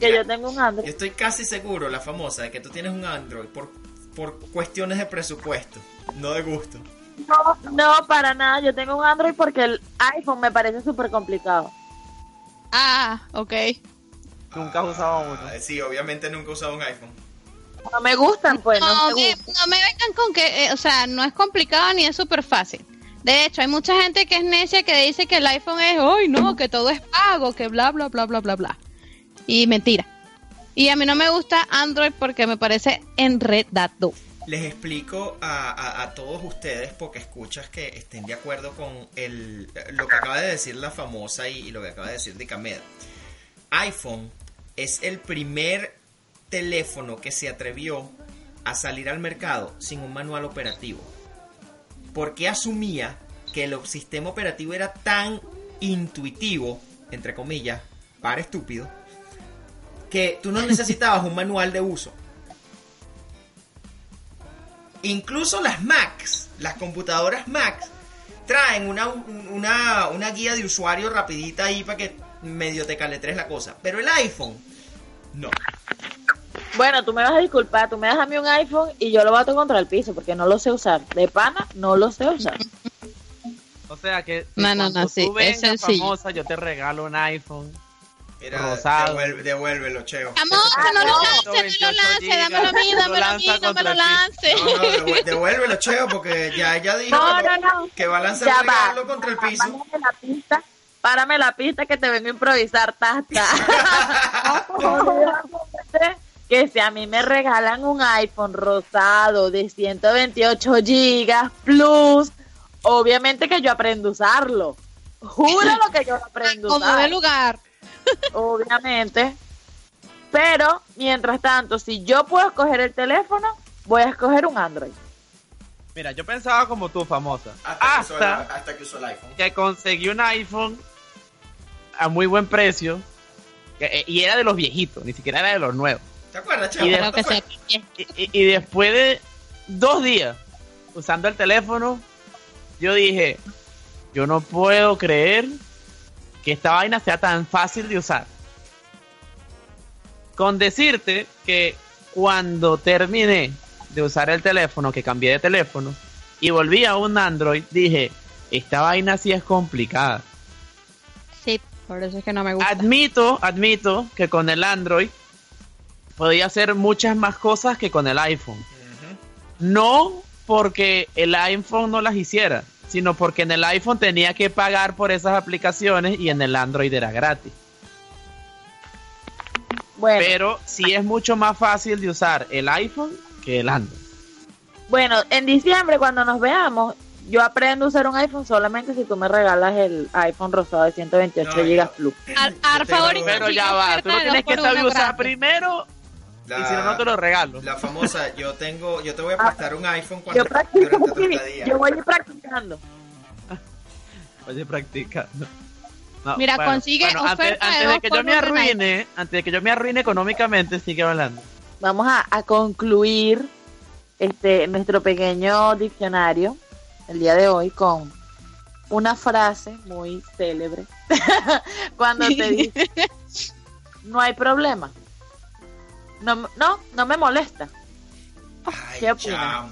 Que yo tengo un Yo Android. estoy casi seguro, la famosa, de que tú tienes un Android por, por cuestiones de presupuesto, no de gusto. No, no, para nada. Yo tengo un Android porque el iPhone me parece súper complicado. Ah, ok. Nunca has usado uno. Ah, sí, obviamente nunca he usado un iPhone. No me gustan, pues, no, No, me me, gustan. no me vengan con que, eh, o sea, no es complicado ni es súper fácil. De hecho, hay mucha gente que es necia que dice que el iPhone es, hoy no, que todo es pago, que bla, bla, bla, bla, bla, bla. Y mentira. Y a mí no me gusta Android porque me parece enredado. Les explico a, todos ustedes, porque escuchas que estén de acuerdo con el, lo que acaba de decir la famosa y, y lo que acaba de decir Dicamed. iPhone es el primer teléfono que se atrevió a salir al mercado sin un manual operativo. Porque asumía que el sistema operativo era tan intuitivo, entre comillas, para estúpido, que tú no necesitabas un manual de uso. Incluso las Macs, las computadoras Macs, traen una, una, una guía de usuario rapidita ahí para que medio te caletres la cosa. Pero el iPhone, no. Bueno, tú me vas a disculpar. Tú me das a mí un iPhone y yo lo bato contra el piso porque no lo sé usar. De pana, no lo sé usar. O sea que No, no, no, sí, tú es sencillo. famosa, yo te regalo un iPhone. Mira, Rosado. devuelve- devuélvelo, Cheo. Amor, Ah, [laughs] no lo no, lance, no lo 28 lance, dámelo a mí, lo dámelo a mí, no me lo lance. No, no, devu- devuélvelo, Cheo, porque ya ella dijo No, que, no, no. que va a lanzar Ya va. regalo contra el piso. Párame la pista. Párame la pista que te vengo a improvisar, tata. [laughs] que si a mí me regalan un iPhone rosado de 128 gigas plus, obviamente que yo aprendo a usarlo. Júralo que yo lo aprendo a Como de usar. lugar. Obviamente. Pero, mientras tanto, si yo puedo escoger el teléfono, voy a escoger un Android. Mira, yo pensaba como tú, famosa. Hasta, que usó el, Hasta que usó el iPhone. que conseguí un iPhone a muy buen precio. que- eh, y era de los viejitos, ni siquiera era de los nuevos. ¿Te acuerdas. Y, y- y después de dos días usando el teléfono, yo dije, yo no puedo creer que esta vaina sea tan fácil de usar. Con decirte que cuando terminé de usar el teléfono, que cambié de teléfono, y volví a un Android, dije, esta vaina sí es complicada. Sí, por eso es que no me gusta. Admito, admito que con el Android podía hacer muchas más cosas que con el iPhone. No porque el iPhone no las hiciera, sino porque en el iPhone tenía que pagar por esas aplicaciones y en el Android era gratis. Bueno, Pero sí es mucho más fácil de usar el iPhone que el Android. bueno, en diciembre cuando nos veamos, yo aprendo a usar un iPhone solamente si tú me regalas el iPhone rosado de 128 No, GB Plus. Ar, favor Pero ya va, tú lo tienes que saber usar primero La, y si no, no te lo regalo. la famosa, yo tengo, yo te voy a prestar un iPhone cuando Yo practico estadía. yo voy a ir practicando. Oye, practica. No. No, Mira, consigue antes, oferta de antes de dos que yo me arruine, antes de que yo me arruine económicamente, sigue hablando. Vamos a, a concluir este nuestro pequeño diccionario el día de hoy con una frase muy célebre. [laughs] Cuando te [laughs] dice, no hay problema. No, no, no me molesta. Ay, ¿Qué opinas?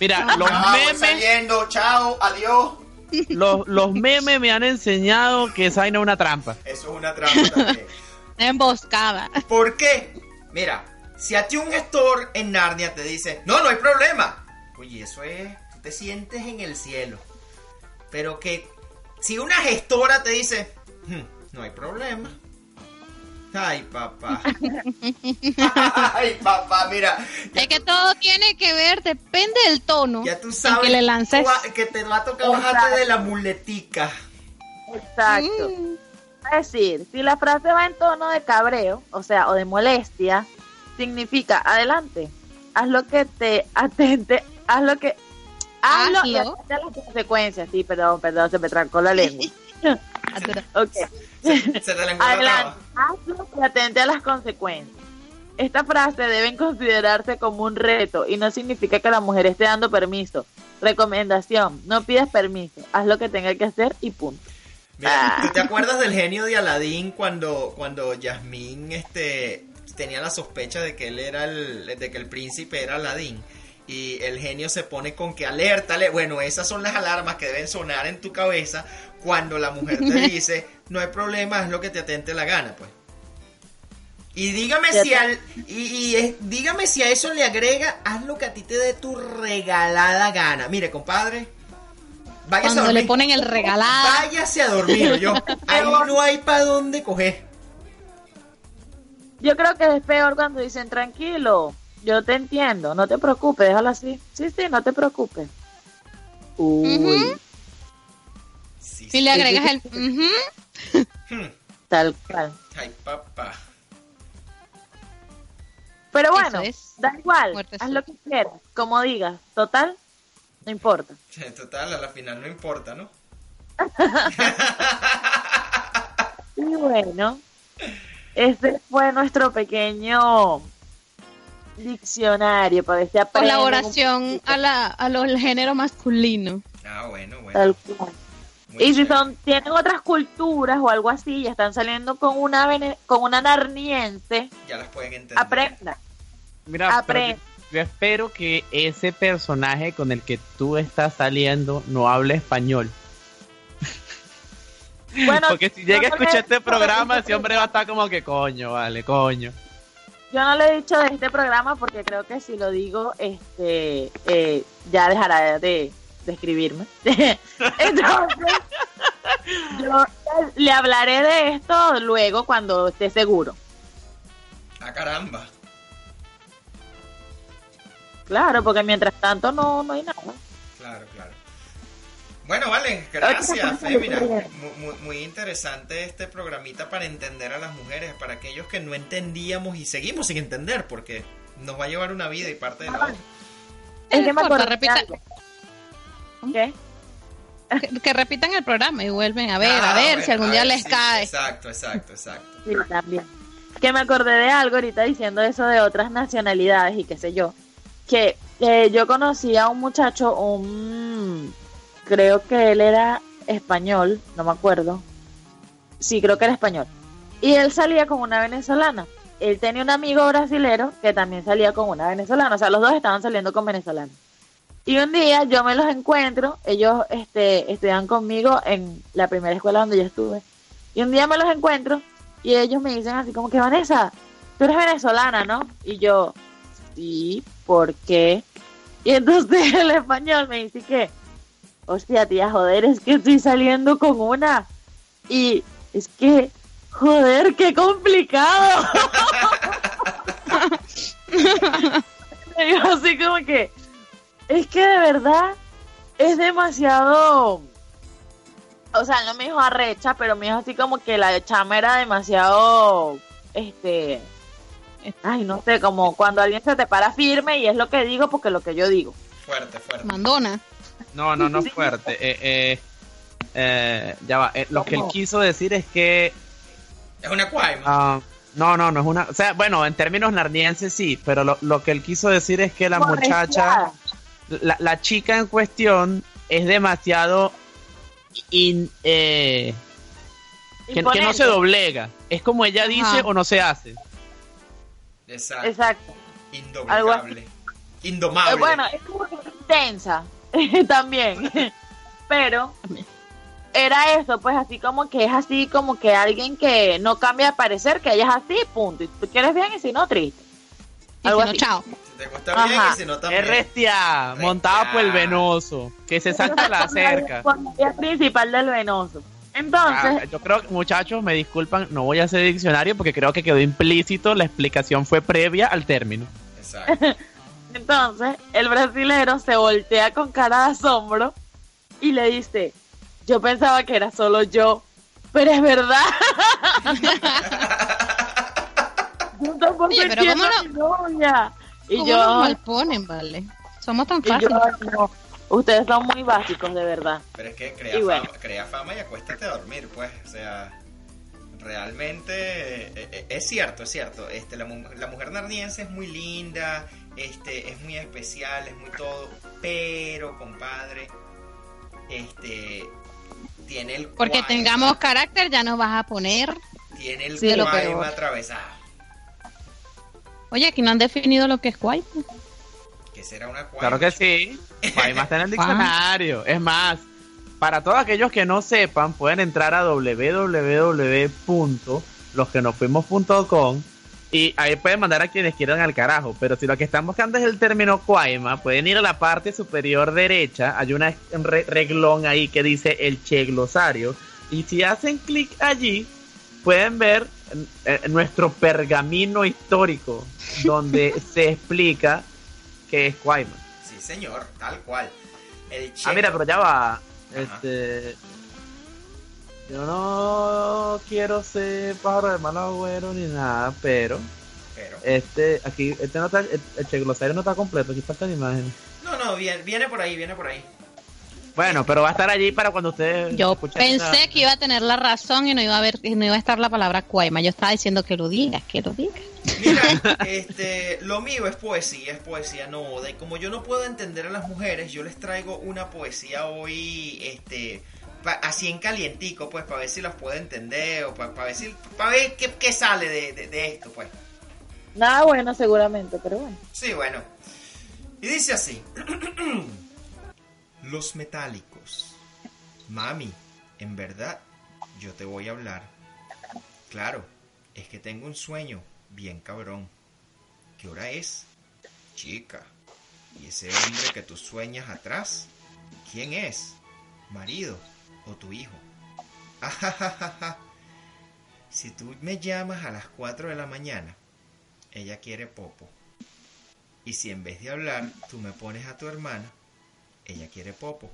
Mira, los Chao, memes, saliendo, chao, adiós. los, los memes me han enseñado que esa vaina es una trampa. Eso es una trampa también. Una emboscada. ¿Por qué? Mira, si a ti un gestor en Narnia te dice, no, no hay problema. Oye, eso es, tú te sientes en el cielo. Pero que si una gestora te dice, "Hmm, no hay problema. Ay, papá. [laughs] Ay, papá, mira. Es que todo tiene que ver, depende del tono ya tú sabes que le lances. que te va a tocar bajarte de la muletica. Exacto. Mm. Es decir, si la frase va en tono de cabreo, o sea, o de molestia, significa adelante, haz lo que te atente, haz lo que hazlo y Hazlo. atente a las consecuencias. Sí, perdón, perdón, se me trancó la lengua. [laughs] [laughs] ok. Se, se te la engorda Adelante, hazlo y atente a las consecuencias. Esta frase deben considerarse como un reto y no significa que la mujer esté dando permiso. Recomendación, no pidas permiso, haz lo que tenga que hacer y punto. Mira, Ah. ¿tú te acuerdas del genio de Aladín cuando, cuando Yasmín este, tenía la sospecha de que él era el, de que el príncipe era Aladín? Y el genio se pone con que alértale. Bueno, esas son las alarmas que deben sonar en tu cabeza cuando la mujer te [laughs] dice, no hay problema, es lo que te atente la gana, pues. Y dígame si al, y, y, dígame si a eso le agrega, haz lo que a ti te dé tu regalada gana. Mire, compadre, váyase a Cuando le dormir. ponen el regalado. Váyase a dormir, yo. [laughs] Ahí no hay para dónde coger. Yo creo que es peor cuando dicen tranquilo, yo te entiendo, no te preocupes, déjalo así. Sí, sí, no te preocupes. Uy. Sí, Si le agregas el... [laughs] Hmm. [laughs] tal cual. Ay, papá. Pero bueno, es da igual, muerte haz lo que quieras, como digas, total, no importa. [laughs] Total, a la final no importa, ¿no? Y bueno, este fue nuestro pequeño diccionario para que un Colaboración a la, a lo- al género masculino. Ah, bueno, bueno. tal cual. Muy Y si son tienen otras culturas o algo así y están saliendo con una vene- con una narniense, Ya las pueden entender. aprenda. Mira, pero Aprende. yo, espero que ese personaje con el que tú estás saliendo no hable español. Bueno, [laughs] Porque si llega a no escuchar este programa, ese hombre va a estar como que coño, vale, coño. Yo no le he dicho de este programa porque creo que si lo digo, este, eh, ya dejará de, de escribirme. [laughs] Entonces, yo le hablaré de esto luego cuando esté seguro. Ah, caramba. Claro, porque mientras tanto no, no hay nada. Claro, claro. Bueno, vale, gracias, Fémina. Muy, interesante este programita para entender a las mujeres, para aquellos que no entendíamos y seguimos sin entender, porque nos va a llevar una vida y parte de la otra. Es que me acordé repita. ¿Qué? Que, que repitan el programa y vuelven a ver, Ah, a ver bueno, si algún día ver, les sí, cae. Exacto, exacto, exacto. Sí, también. Que me acordé de algo ahorita diciendo eso de otras nacionalidades y qué sé yo. Que eh, yo conocí a un muchacho, un. Creo que él era español, no me acuerdo. Sí, creo que era español. Y él salía con una venezolana. Él tenía un amigo brasilero que también salía con una venezolana. O sea, los dos estaban saliendo con venezolanos. Y un día yo me los encuentro, ellos este, estudian conmigo en la primera escuela donde yo estuve. Y un día me los encuentro y ellos me dicen así como que Vanessa, tú eres venezolana, ¿no? Y yo, sí, ¿por qué? Y entonces [laughs] el español me dice que, hostia, tía, joder, es que estoy saliendo con una. Y es que, joder, qué complicado. [laughs] me dijo así como que, es que de verdad es demasiado. O sea, no me dijo arrecha, pero me dijo así como que la chama era demasiado. Este. Ay, no sé, como cuando alguien se te para firme y es lo que digo porque lo que yo digo. Fuerte, fuerte. Mandona. No, no, no fuerte. Eh, eh, eh, ya va. eh, lo que él quiso decir es que. Es una cuaima. ah, no, no, no es una. O sea, bueno, en términos narnienses sí, pero lo, lo que él quiso decir es que la muchacha. La, la chica en cuestión es demasiado. in- eh, que, que no se doblega. Es como ella Ajá. dice o no se hace. Exacto. Exacto. algo Indoblegable. Indomable. Eh, Bueno, es como que intensa [laughs] también. Pero era eso, pues así como que es así como que alguien que no cambia de parecer, que ella es así, punto. Y si tú quieres bien y si no, triste. Y Algo si no, así. chao. Si te gusta bien Ajá. y si no también. Es restia, montada por el venoso, que se salta la [laughs] cerca. Vía principal del venoso. Entonces, Ah, yo creo muchachos, me disculpan, no voy a hacer diccionario porque creo que quedó implícito, la explicación fue previa al término. Exacto. [laughs] entonces, el brasilero se voltea con cara de asombro y le dice, yo pensaba que era solo yo, pero es verdad. [laughs] yo tampoco Oye, pero entiendo ¿cómo a mi novia. Y ¿Cómo yo, nos malponen, vale? Somos tan y yo, fáciles. no, ustedes son muy básicos, de verdad. Pero es que crea, Y bueno. fama, crea fama y acuéstate a dormir, pues. O sea, realmente eh, eh, es cierto, es cierto. Este, la, la mujer narniense es muy linda, este, es muy especial, es muy todo. Pero, compadre, este, tiene el Porque cuaima- tengamos carácter, ya nos vas a poner. tiene el Sí, de lo cuaima atravesado. Oye, aquí no han definido lo que es guay. Que será una cuaima. Claro que sí, Guayma está en el [laughs] diccionario. Es más, para todos aquellos que no sepan, pueden entrar a www.losquenofuimos.com y ahí pueden mandar a quienes quieran al carajo. Pero si lo que están buscando es el término cuaima, pueden ir a la parte superior derecha. Hay una re- reglón ahí que dice el che glosario. Y si hacen clic allí, pueden ver eh, nuestro pergamino histórico donde [laughs] se explica qué es cuaima. Sí, señor, tal cual. El Ah, mira, pero ya va. Este. Yo no quiero ser pájaro de mal agüero ni nada, pero Pero, este, aquí, este no está, el, el glosario no está completo, aquí faltan imágenes. no, no, viene, viene por ahí, viene por ahí. Bueno, pero va a estar allí para cuando ustedes Yo pensé que iba a tener la razón y no iba a haber, no iba a estar la palabra cuaima. Yo estaba diciendo que lo digas, que lo digas. Mira, [laughs] este, lo mío es poesía, es poesía no oda. Y como yo no puedo entender a las mujeres, yo les traigo una poesía hoy, este, pa- así en calientico, pues, para ver si las puedo entender o para, ver si, para ver qué, qué sale de, de- de esto, pues. Nada bueno seguramente, pero bueno. Sí, bueno. Y dice así. [clears throat] Los metálicos. Mami, en verdad, yo te voy a hablar. Claro, es que tengo un sueño bien cabrón. ¿Qué hora es? Chica. ¿Y ese hombre que tú sueñas atrás? ¿Quién es? ¿Marido o tu hijo? Si tú me llamas a las 4 de la mañana, ella quiere popo. Y si en vez de hablar tú me pones a tu hermana, ella quiere popo.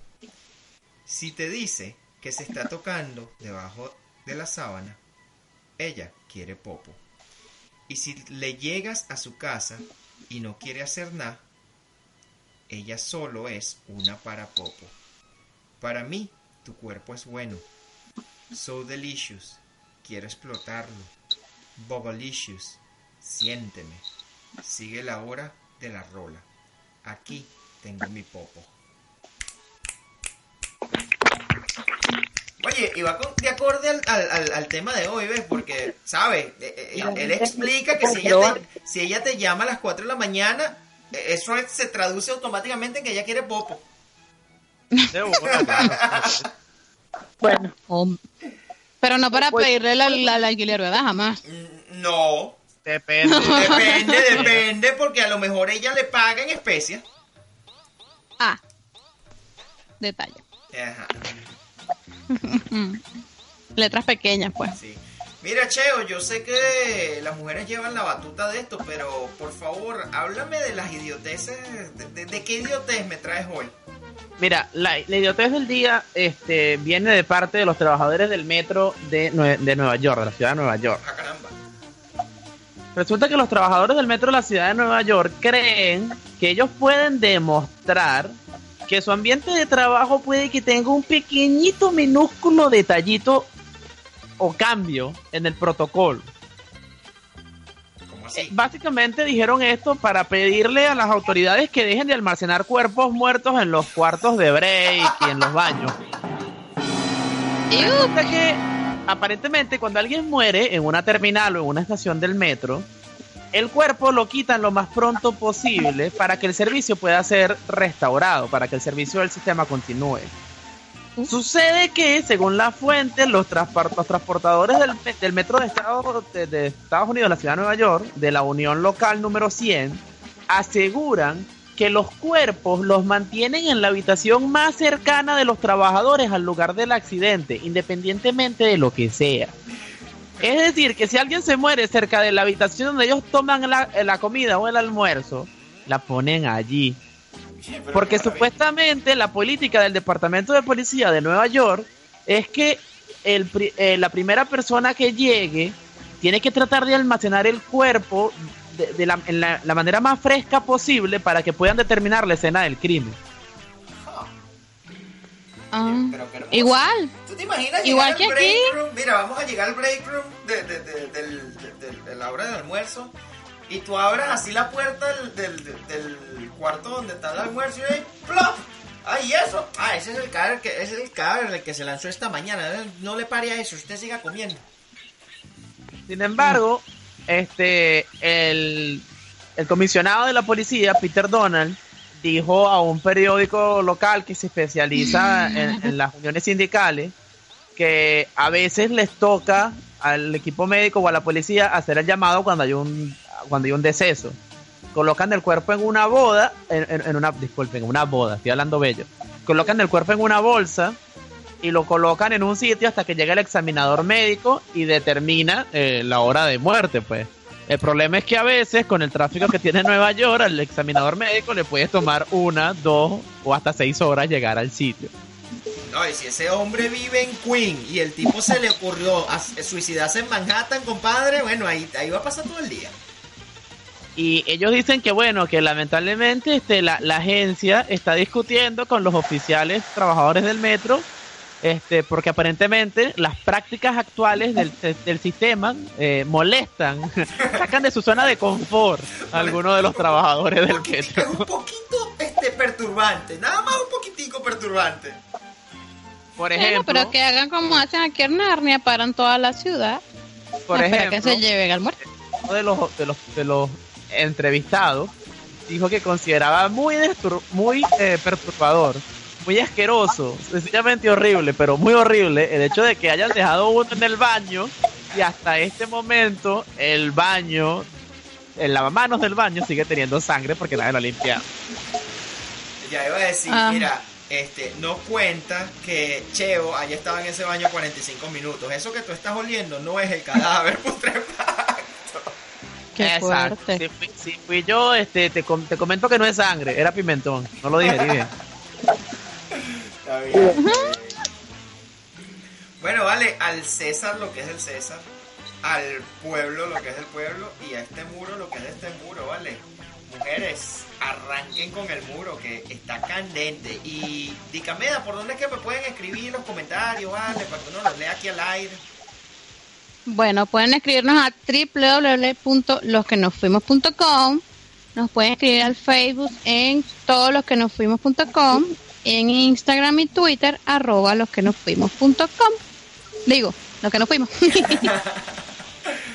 Si te dice que se está tocando debajo de la sábana, ella quiere popo. Y si le llegas a su casa y no quiere hacer nada, ella solo es una para popo. Para mí, tu cuerpo es bueno. So delicious. Quiero explotarlo. Bobolicious. Siénteme. Sigue la hora de la rola. Aquí tengo mi popo. Oye, y va con- de acorde al, al- al- tema de hoy, ¿ves? Porque, ¿sabes? Eh, eh, Él, explica que si ella, te, si ella te llama a las 4 de la mañana, eh, eso es- se traduce automáticamente en que ella quiere popo. Bueno, Pero no para Pues- pedirle la, la, la alquiler, ¿verdad? Jamás. No, Depende. [laughs] depende, depende, porque a lo mejor ella le paga en especie. A. Detalle. Ajá, [laughs] Letras pequeñas, pues. sí. Mira, Cheo, yo sé que las mujeres llevan la batuta de esto, pero por favor, háblame de las idioteces. ¿De, de- de qué idiotez me traes hoy? Mira, la, la idiotez del día este, viene de parte de los trabajadores del metro de, Nue- de Nueva York, de la ciudad de Nueva York. Ah, caramba. Resulta que los trabajadores del metro de la ciudad de Nueva York creen que ellos pueden demostrar que su ambiente de trabajo puede que tenga un pequeñito, minúsculo detallito o cambio en el protocolo. ¿Cómo Eh? Básicamente dijeron esto para pedirle a las autoridades que dejen de almacenar cuerpos muertos en los cuartos de break y en los baños. Resulta que aparentemente cuando alguien muere en una terminal o en una estación del metro, el cuerpo lo quitan lo más pronto posible para que el servicio pueda ser restaurado, para que el servicio del sistema continúe. Sucede que, según la fuente, los, transportadores del, me- del metro de Estados, de, de Estados Unidos, la ciudad de Nueva York, de la Unión Local número 100, aseguran que los cuerpos los mantienen en la habitación más cercana de los trabajadores al lugar del accidente, independientemente de lo que sea. Es decir, que si alguien se muere cerca de la habitación donde ellos toman la comida o el almuerzo, la ponen allí. Porque supuestamente la política del Departamento de Policía de Nueva York es que el, eh, la primera persona que llegue tiene que tratar de almacenar el cuerpo de, de la, en la, la manera más fresca posible para que puedan determinar la escena del crimen. ah, Pero igual. ¿Tú te imaginas Igual al que aquí. break room? Mira, vamos a llegar al break room de, de- de- del- de- de- de la hora del almuerzo y tú abras así la puerta del, del- cuarto donde está el almuerzo y ahí, ¡plop! ¡Ah, y eso! Ah, ese es el cadáver que, es el cadáver el que se lanzó esta mañana. No le pare a eso, usted siga comiendo. Sin embargo, este el, el comisionado de la policía, Peter Donald, dijo a un periódico local que se especializa en las uniones sindicales que a veces les toca al equipo médico o a la policía hacer el llamado cuando hay un cuando hay un deceso. Colocan el cuerpo en una boda, en, en- en una, disculpen, en una boda, estoy hablando bello. Colocan el cuerpo en una bolsa y lo colocan en un sitio hasta que llega el examinador médico y determina eh, la hora de muerte, pues. El problema es que a veces con el tráfico que tiene Nueva York, al examinador médico le puede tomar una, dos o hasta seis horas llegar al sitio. No, y si ese hombre vive en Queen y el tipo se le ocurrió suicidarse en Manhattan, compadre, bueno, ahí, ahí va a pasar todo el día. Y ellos dicen que bueno, que lamentablemente este, la, la agencia está discutiendo con los oficiales trabajadores del metro, este, porque aparentemente las prácticas actuales del, del sistema eh, molestan, [laughs] sacan de su zona de confort a algunos de los trabajadores del Es metro. un poquito este, perturbante, nada más un poquitico perturbante. Por Bueno, ejemplo, pero que hagan como hacen aquí en Narnia, paran toda la ciudad. por espera que ejemplo, se lleven al muerto. uno de los, de los, de los entrevistados dijo que consideraba muy, muy eh, perturbador, muy asqueroso, sencillamente horrible, pero muy horrible el hecho de que hayan dejado uno en el baño y hasta este momento el baño, el lavamanos del baño sigue teniendo sangre porque nadie lo ha limpiado. Ya iba a decir, Ah. mira, este, no cuenta que Cheo haya estado en ese baño 45 minutos. Eso que tú estás oliendo no es el cadáver [laughs] putrefacto. Qué Exacto. fuerte. Si fui, si fui yo, este, te, com- te comento que no es sangre, era pimentón, no lo bien. Está bien. Bueno, vale, al César lo que es del César, al pueblo lo que es del pueblo y a este muro lo que es de este muro, ¿vale? Mujeres, arranquen con el muro que está candente. Y Dicameda, ¿por dónde es que me pueden escribir los comentarios, vale? Para que uno los lea aquí al aire. Bueno, pueden escribirnos a www.losquenosfuimos.com. Nos pueden escribir al Facebook en todoslosquenosfuimos.com. En Instagram y Twitter, arroba losquenosfuimos.com. Digo, los que nos fuimos. [laughs] [laughs]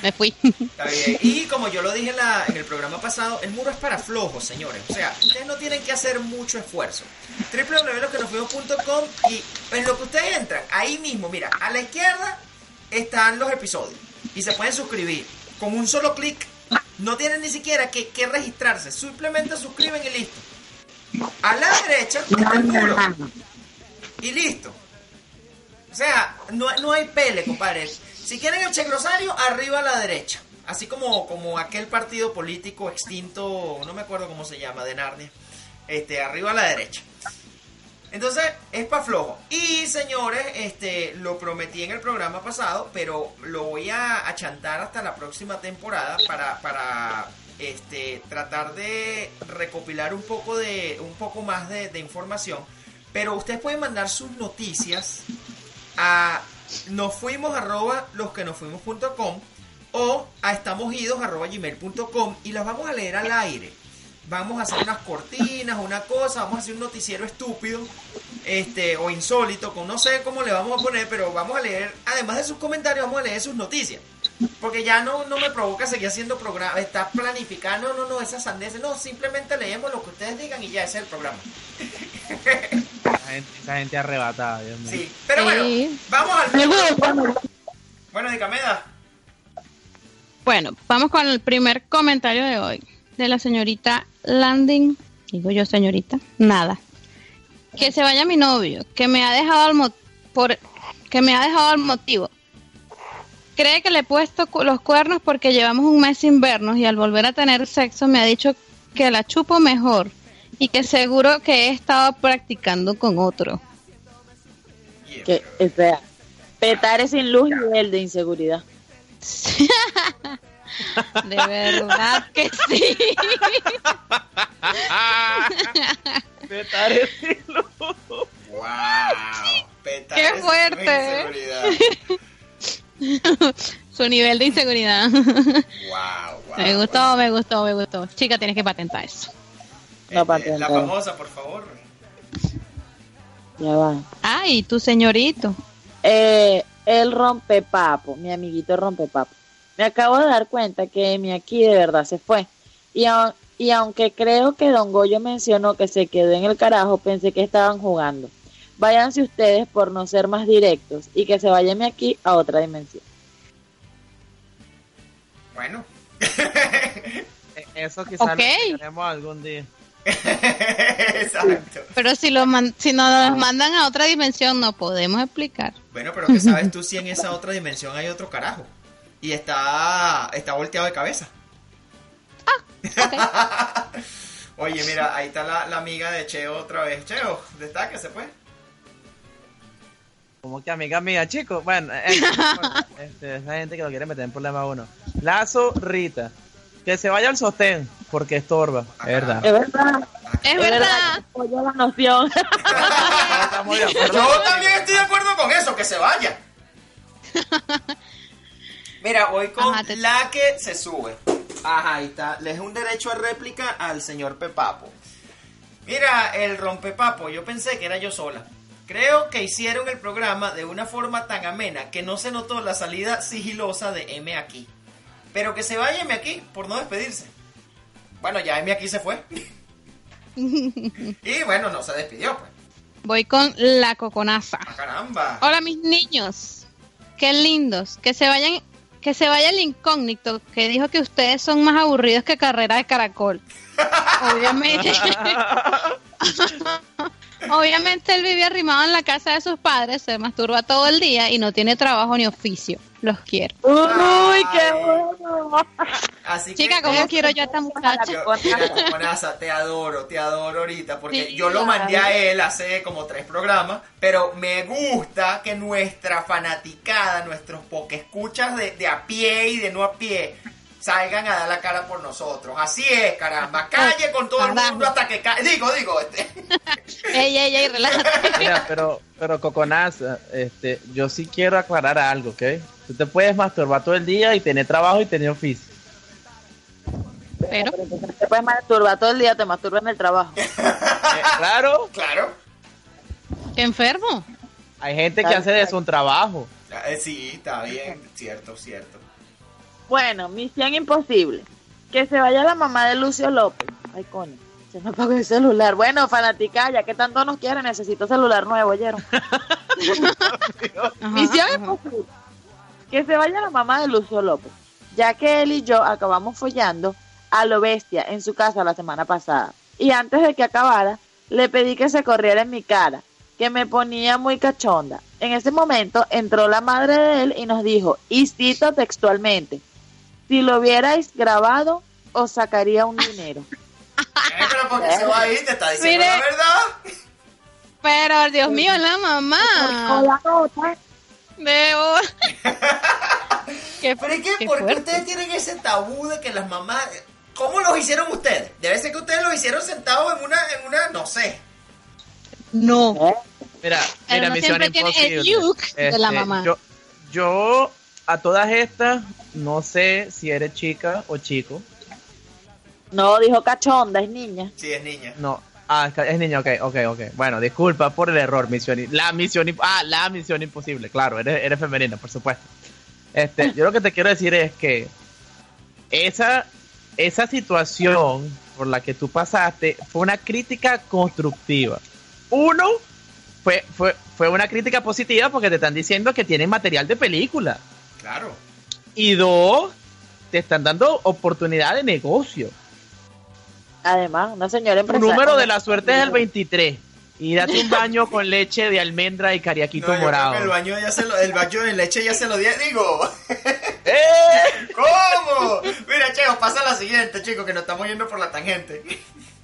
Me fui. Está bien. Y como yo lo dije en, la- en el programa pasado, el muro es para flojos, señores. O sea, ustedes no tienen que hacer mucho esfuerzo. www.losquenosfuimos.com y en lo que ustedes entran, ahí mismo, mira, a la izquierda están los episodios y se pueden suscribir. Con un solo clic, no tienen ni siquiera que, que registrarse. Simplemente suscriben y listo. A la derecha está el culo. Y listo. O sea, no, no hay pele, compadre. Si quieren el checlosario, arriba a la derecha. Así como, como aquel partido político extinto, no me acuerdo cómo se llama, de Narnia. Este, arriba a la derecha. Entonces, es pa' flojo. Y señores, este, lo prometí en el programa pasado, pero lo voy a achantar hasta la próxima temporada para, para este, tratar de recopilar un poco de, un poco más de información. Pero ustedes pueden mandar sus noticias a nos fuimos arroba los que nos fuimos punto com o a estamos idos arroba gmail.com y las vamos a leer al aire. Vamos a hacer unas cortinas, una cosa, vamos a hacer un noticiero estúpido, este, o insólito, con no sé cómo le vamos a poner, pero vamos a leer, además de sus comentarios, vamos a leer sus noticias. Porque ya no, no me provoca seguir haciendo programa, está planificando, no, no, esas sandeces, no, simplemente leemos lo que ustedes digan y ya es el programa. [laughs] Esa gente, esa gente arrebatada, Dios mío. Sí, pero bueno, Sí. vamos al... Bueno, Dicameda, Bueno, vamos con el primer comentario de hoy, de la señorita Landing, digo yo señorita, nada. Que se vaya mi novio, que me ha dejado al mo- por que me ha dejado al motivo. Cree que le he puesto cu- los cuernos porque llevamos un mes sin vernos y al volver a tener sexo me ha dicho que la chupo mejor y que seguro que he estado practicando con otro. Que, o sea, petar es sin luz y el de inseguridad. [laughs] De verdad que sí. [laughs] Petar es hilo. Wow, petar Qué es fuerte. inseguridad. [laughs] Su nivel de inseguridad. Wow, wow. Me gustó, me gustó, me gustó. Chica, tienes que patentar eso. No, Este, patente. la famosa, por favor. Ya va. Ay, tu señorito. Eh, el rompepapo, mi amiguito rompepapo. Me acabo de dar cuenta que mi aquí de verdad se fue. Y, au- y aunque creo que Don Goyo mencionó que se quedó en el carajo, pensé que estaban jugando. Váyanse ustedes por no ser más directos y que se vaya mi aquí a otra dimensión. Bueno. [laughs] E- Eso quizás Ok. lo algún día. [laughs] Exacto. Pero si, lo man- si nos los mandan a otra dimensión, no podemos explicar. Bueno, pero ¿qué sabes tú [laughs] si en esa otra dimensión hay otro carajo? Y está, está volteado de cabeza. [laughs] Oye, mira, ahí está la, la amiga de Cheo otra vez. Cheo, destáquese pues. Como que amiga mía, chicos. Bueno, eh, bueno, este, esa gente que lo quiere meter en problema a uno. Lazo Rita. Que se vaya al sostén, porque estorba. Es verdad. Es verdad, Es verdad. apoyo la noción. [laughs] Yo también estoy de acuerdo con eso, que se vaya. Mira, voy con Ajá, te- la que se sube. Ajá, ahí está. Le es un derecho a réplica al señor Pepapo. Mira, el rompepapo, yo pensé que era yo sola. Creo que hicieron el programa de una forma tan amena que no se notó la salida sigilosa de M aquí. Pero que se vaya M aquí por no despedirse. Bueno, ya M aquí se fue. [laughs] y bueno, no se despidió, pues. Voy con la coconaza. Ah, caramba. Hola, mis niños. Qué lindos. Que se vayan, que se vaya el incógnito que dijo que ustedes son más aburridos que carrera de caracol. [laughs] Obviamente. [laughs] Obviamente él vive arrimado en la casa de sus padres, se masturba todo el día y no tiene trabajo ni oficio. Los quiero. Uy, qué bueno. Así Chica, que ¿cómo quiero yo a esta muchacha? Yo, mira, Coconaza, te adoro, te adoro ahorita, porque Sí, yo lo mandé a él hace como tres programas, pero me gusta que nuestra fanaticada, nuestros escuchas de, de a pie y de no a pie, salgan a dar la cara por nosotros. Así es, caramba, calle con todo el mundo hasta que cae. Digo, digo, este. [laughs] Ey, ey, ey, relájate. Mira, pero, pero Coconaza, este, yo sí quiero aclarar algo, ¿ok? Tú te puedes masturbar todo el día y tener trabajo y tener oficio. Pero, Te puedes masturbar todo el día, te masturbas en el trabajo. [laughs] Eh, claro, Claro. qué enfermo. hay gente que hace de eso un trabajo. Eh, Sí, está bien, cierto, cierto. Bueno, misión imposible. Que se vaya la mamá de Lucio López. Ay, coño. Se me apagó el celular. Bueno, fanática, ya que tanto nos quiere, necesito celular nuevo, ¿oyeron? [laughs] Ajá, Misión ajá. imposible. Que se vaya la mamá de Lucio López. Ya que él y yo acabamos follando a lo bestia en su casa la semana pasada. Y antes de que acabara, Le pedí que se corriera en mi cara, que me ponía muy cachonda. En ese momento entró la madre de él y nos dijo, y cito textualmente, si lo hubierais grabado, os sacaría un dinero. Eh, pero porque se va ahí, te está diciendo Mire. la verdad. Pero, Dios mío, la mamá. Nota. De... [laughs] qué, Pero es que, qué ¿por qué ustedes tienen ese tabú de que las mamás... ¿Cómo los hicieron ustedes? Debe ser que ustedes los hicieron sentados en una, en una, no sé. No. Mira, Pero mira, no misión tiene el imposible. look de la Este, mamá. Yo, yo, a todas estas, no sé si eres chica o chico. No, dijo cachonda, es niña. Sí, es niña. No. Ah, es niña, ok, ok, ok. Bueno, disculpa por el error, misión. i- La misión, imp- ah, la misión imposible, claro, eres, eres femenina, por supuesto. Este, yo lo que te quiero decir es que esa, esa situación por la que tú pasaste fue una crítica constructiva. Uno, fue, fue, fue una crítica positiva porque te están diciendo que tienen material de película. Claro. Y dos, te están dando oportunidad de negocio. Además, una señora Tu empresaria. número de la suerte es el 23. Y date un baño con leche de almendra y cariaquito No, morado. que el baño ya se lo, el baño de leche ya se lo di, digo. ¡Eh! [laughs] ¿Cómo? Mira, Cheo, pasa la siguiente, chicos, que nos estamos yendo por la tangente.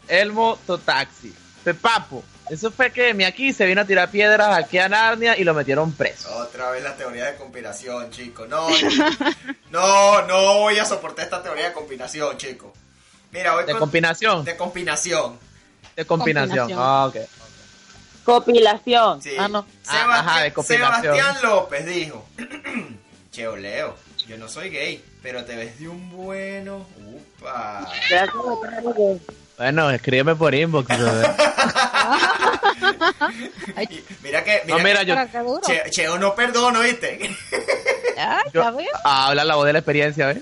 Elmo Totaxi. Pepapo. Eso fue que mi aquí se vino a tirar piedras aquí a Narnia y lo metieron preso. Otra vez la teoría de conspiración, chicos. No, no, no voy a soportar esta teoría de conspiración, chicos. Mira, De con- combinación. de combinación. De combinación. Combinación. Ah, ok. Copilación. Sí. Ah, no. Ah, Sebastián, ajá, de. Sebastián López dijo: [clears throat] Cheo Leo, yo no soy gay, pero te ves de un bueno. Upa. Bueno, escríbeme por inbox. [laughs] mira que, mira No, mira, que yo. Che- Cheo no perdono, ¿viste? Ah, yo- ya ves. habla la voz de la experiencia, ¿ves?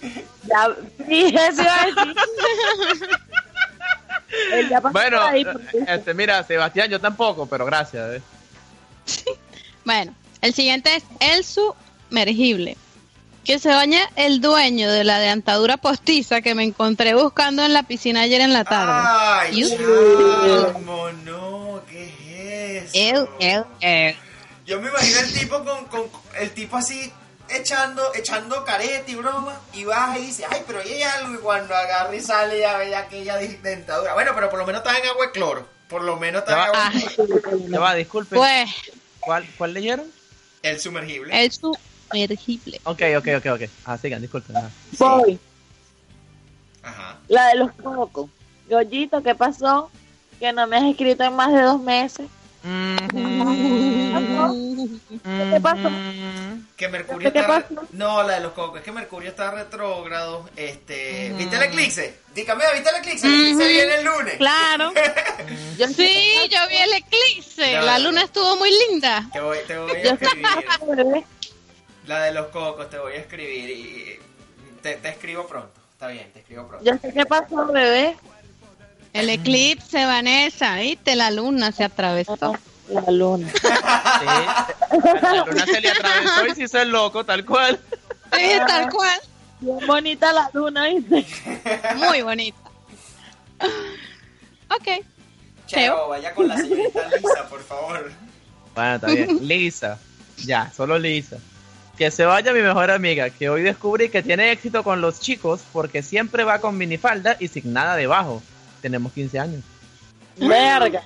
Ya, sí, eso iba a decir. Él ya pasó Bueno, ahí, porque- este, mira, Sebastián, yo tampoco, pero gracias. ¿ves? [laughs] Bueno, el siguiente es el sumergible. Que se baña el dueño de la dentadura postiza que me encontré buscando en la piscina ayer en la tarde. Ay, chamo, no, ¿qué es eso? Ew, ew, ew. Yo me imagino el tipo con, con el tipo así echando, echando careta y broma, y baja y dice, ay, pero ahí hay algo, y cuando agarra y sale ya ve aquella dentadura. Bueno, pero por lo menos está en agua de cloro. Por lo menos está en agua de cloro. Ya va, disculpe. Pues, ¿Cuál, ¿Cuál leyeron? El sumergible. el sumergible. Ok, ok, ok, ok. Ah, sigan, disculpen. ajá. Voy. Ajá. La de los cocos. Goyito, ¿qué pasó? Que no me has escrito en más de dos meses. ¿Qué pasó? Que Mercurio ¿Qué está... pasó? No, la de los cocos. Es que Mercurio está retrógrado. Este... ¿Viste el eclipse? Dígame, ¿viste el eclipse? El eclipse viene el lunes. Claro. [laughs] Yo Sí, yo vi el eclipse. Ya, La luna estuvo muy linda. Te voy, te voy a escribir. La de los cocos te voy a escribir y te, te escribo pronto. Está bien, te escribo pronto. Yo sé qué pasó, bebé. El eclipse, Vanessa, ¿viste? La luna se atravesó. La luna. Sí, la luna se le atravesó y se hizo el loco, tal cual. Sí, tal cual. Bien bonita la luna, ¿viste? Muy bonita. Ok. Cheo, vaya con la señorita Lisa, por favor. Bueno, está bien. Lisa. Ya, solo Lisa. Que se vaya mi mejor amiga, que hoy descubrí que tiene éxito con los chicos porque siempre va con minifalda y sin nada debajo. Tenemos 15 años. Verga.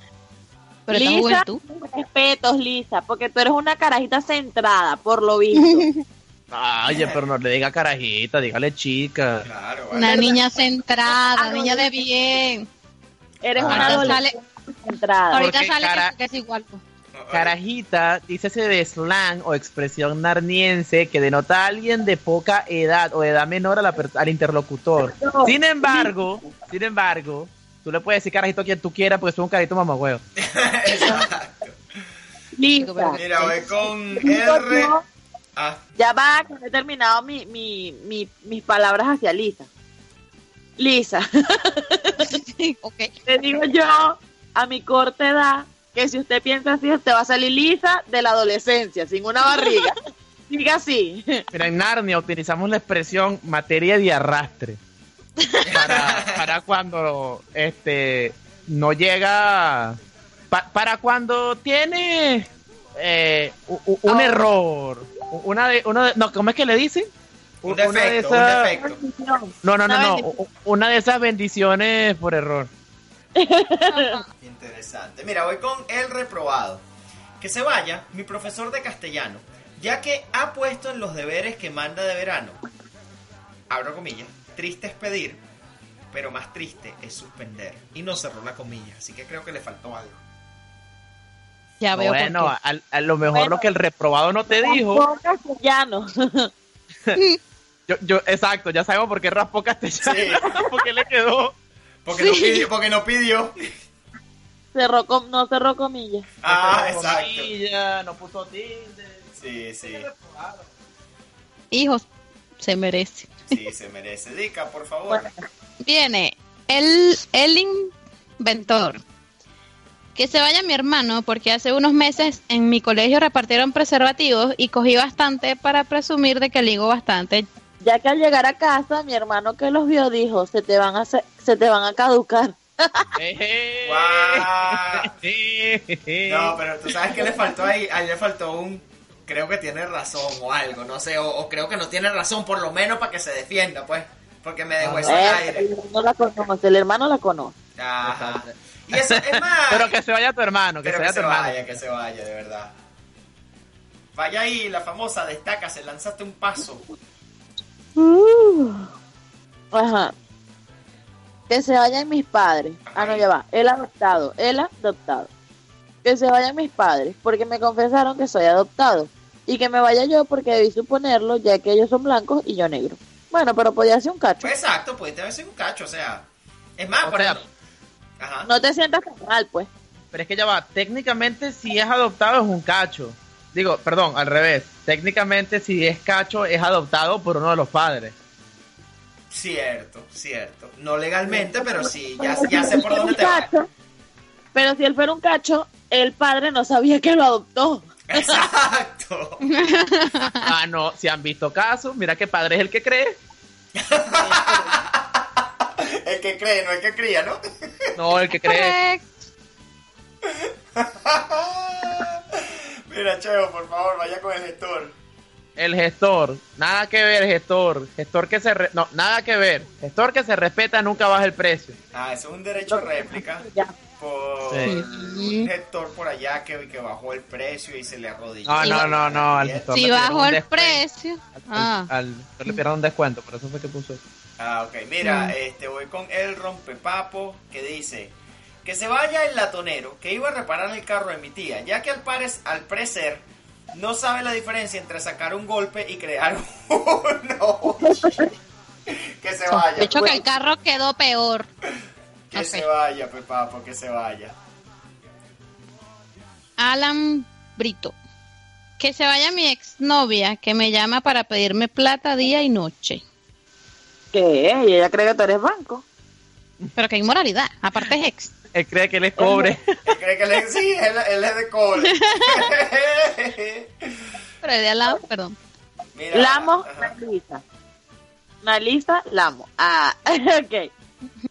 Pero Lisa, juventud. respetos, Lisa, porque tú eres una carajita centrada, por lo visto. [laughs] Ay, pero no le diga carajita, dígale chica. Claro, vale. Una niña centrada, niña de bien. Eres Ah. una Ahorita adolescente centrada. Ahorita Porque sale cara- que, que es igual. pues. Carajita, dícese de slang o expresión narniense que denota a alguien de poca edad o edad menor a la per- al interlocutor. No. Sin embargo, sin embargo, tú le puedes decir carajito a quien tú quieras porque es un carajito mamagüeo. [laughs] Exacto. Lisa. Mira, voy con R. Ah, Ya va, que no he terminado mi, mi, mi, mis palabras hacia Lisa. Lisa, [laughs] ok. te digo yo, a mi corta edad, que si usted piensa así, usted va a salir lisa de la adolescencia, sin una barriga. [laughs] Diga así. Mira, en Narnia utilizamos la expresión materia de arrastre para, para cuando este no llega pa- para cuando tiene eh, un Oh. error, una de, uno de- no, ¿cómo es que le dicen? Un Una de defecto, un. No, no, no, Una no, una de esas bendiciones por error. [laughs] Interesante. Mira, voy con el reprobado. Que se vaya mi profesor de castellano, ya que ha puesto en los deberes que manda de verano. Abro comillas. Triste es pedir, pero más triste es suspender. Y no cerró la comilla, así que creo que le faltó algo. Ya veo Bueno, a, a lo mejor Bueno. lo que el reprobado no te dijo. Castellano. [laughs] Yo, yo, exacto, ya sabemos por qué raspó castellano. Sí. [laughs] porque le quedó. Porque, no Sí. pidió, porque no pidió. cerró com- no cerró comillas. Ah, No exacto. No puso tilde. Sí, sí. Hijos, se merece. Sí, se merece. Dica, por favor. Bueno. Viene el, el inventor. Que se vaya mi hermano porque hace unos meses en mi colegio repartieron preservativos y cogí bastante para presumir de que ligo bastante. Ya que al llegar a casa, mi hermano que los vio dijo, se te van a se te van a caducar. [laughs] Guau. No, pero tú sabes que le faltó ahí, ahí le faltó un, creo que tiene razón o algo, no sé, o, o creo que no tiene razón, por lo menos para que se defienda, pues, porque me dejó eso Eh, al el aire. hermano la conoce, el hermano la conoce. Ajá. Y eso es [laughs] más, Pero que se vaya tu hermano, que se que vaya se tu hermano. vaya, que se vaya, de verdad. Vaya ahí, la famosa, destaca, se lanzaste un paso. Uh. Ajá. Que se vayan mis padres. Ah, no, ya va. El adoptado. El adoptado. Que se vayan mis padres porque me confesaron que soy adoptado. Y que me vaya yo porque debí suponerlo ya que ellos son blancos y yo negro. Bueno, pero podía ser un cacho. Pues exacto, pues te ser un cacho, o sea. Es más, O por sea, ejemplo. Ajá. No te sientas tan mal, pues. Pero es que ya va, técnicamente si es adoptado es un cacho. Digo, perdón, al revés. Técnicamente si es cacho es adoptado por uno de los padres. Cierto, cierto. No legalmente, pero sí, ya, ya sé por dónde te va. cacho, Pero si él fuera un cacho, el padre no sabía que lo adoptó. [laughs] [laughs] Exacto. [laughs] Ah, no, si han visto casos, mira que padre es el que cree. [laughs] El que cree, no el que cría, ¿no? No, el que cree. [laughs] Mira, Cheo, por favor, vaya con el gestor. El gestor, nada que ver, gestor. Gestor que se... re- No, nada que ver. Gestor que se respeta nunca baja el precio. Ah, eso es un derecho de réplica [laughs] Ya. por Sí. un gestor por allá que, que bajó el precio y se le arrodilló. No, no, no, no. Al gestor Si bajó el precio. Al, Ah, al- al- le pidieron un descuento, por eso fue que puso eso. Ah, ok. Mira, Mm. este voy con el rompepapo que dice que se vaya el latonero que iba a reparar el carro de mi tía, ya que al, pares, al parecer no sabe la diferencia entre sacar un golpe y crear [laughs] uno. que se vaya. de hecho que el carro quedó peor. Que se vaya, Pepapo, que se vaya. Alan Brito. Que se vaya mi exnovia que me llama para pedirme plata día y noche. ¿Qué? ¿Y ella cree que tú eres banco? Pero qué inmoralidad. Aparte es ex. Él cree que él es cobre. Él cree que le, sí, él, él es de cobre. [laughs] Pero de al lado, perdón. Mira, Lamo, ajá. Nalisa. Nalisa, Lamo. Ah, [laughs] ok.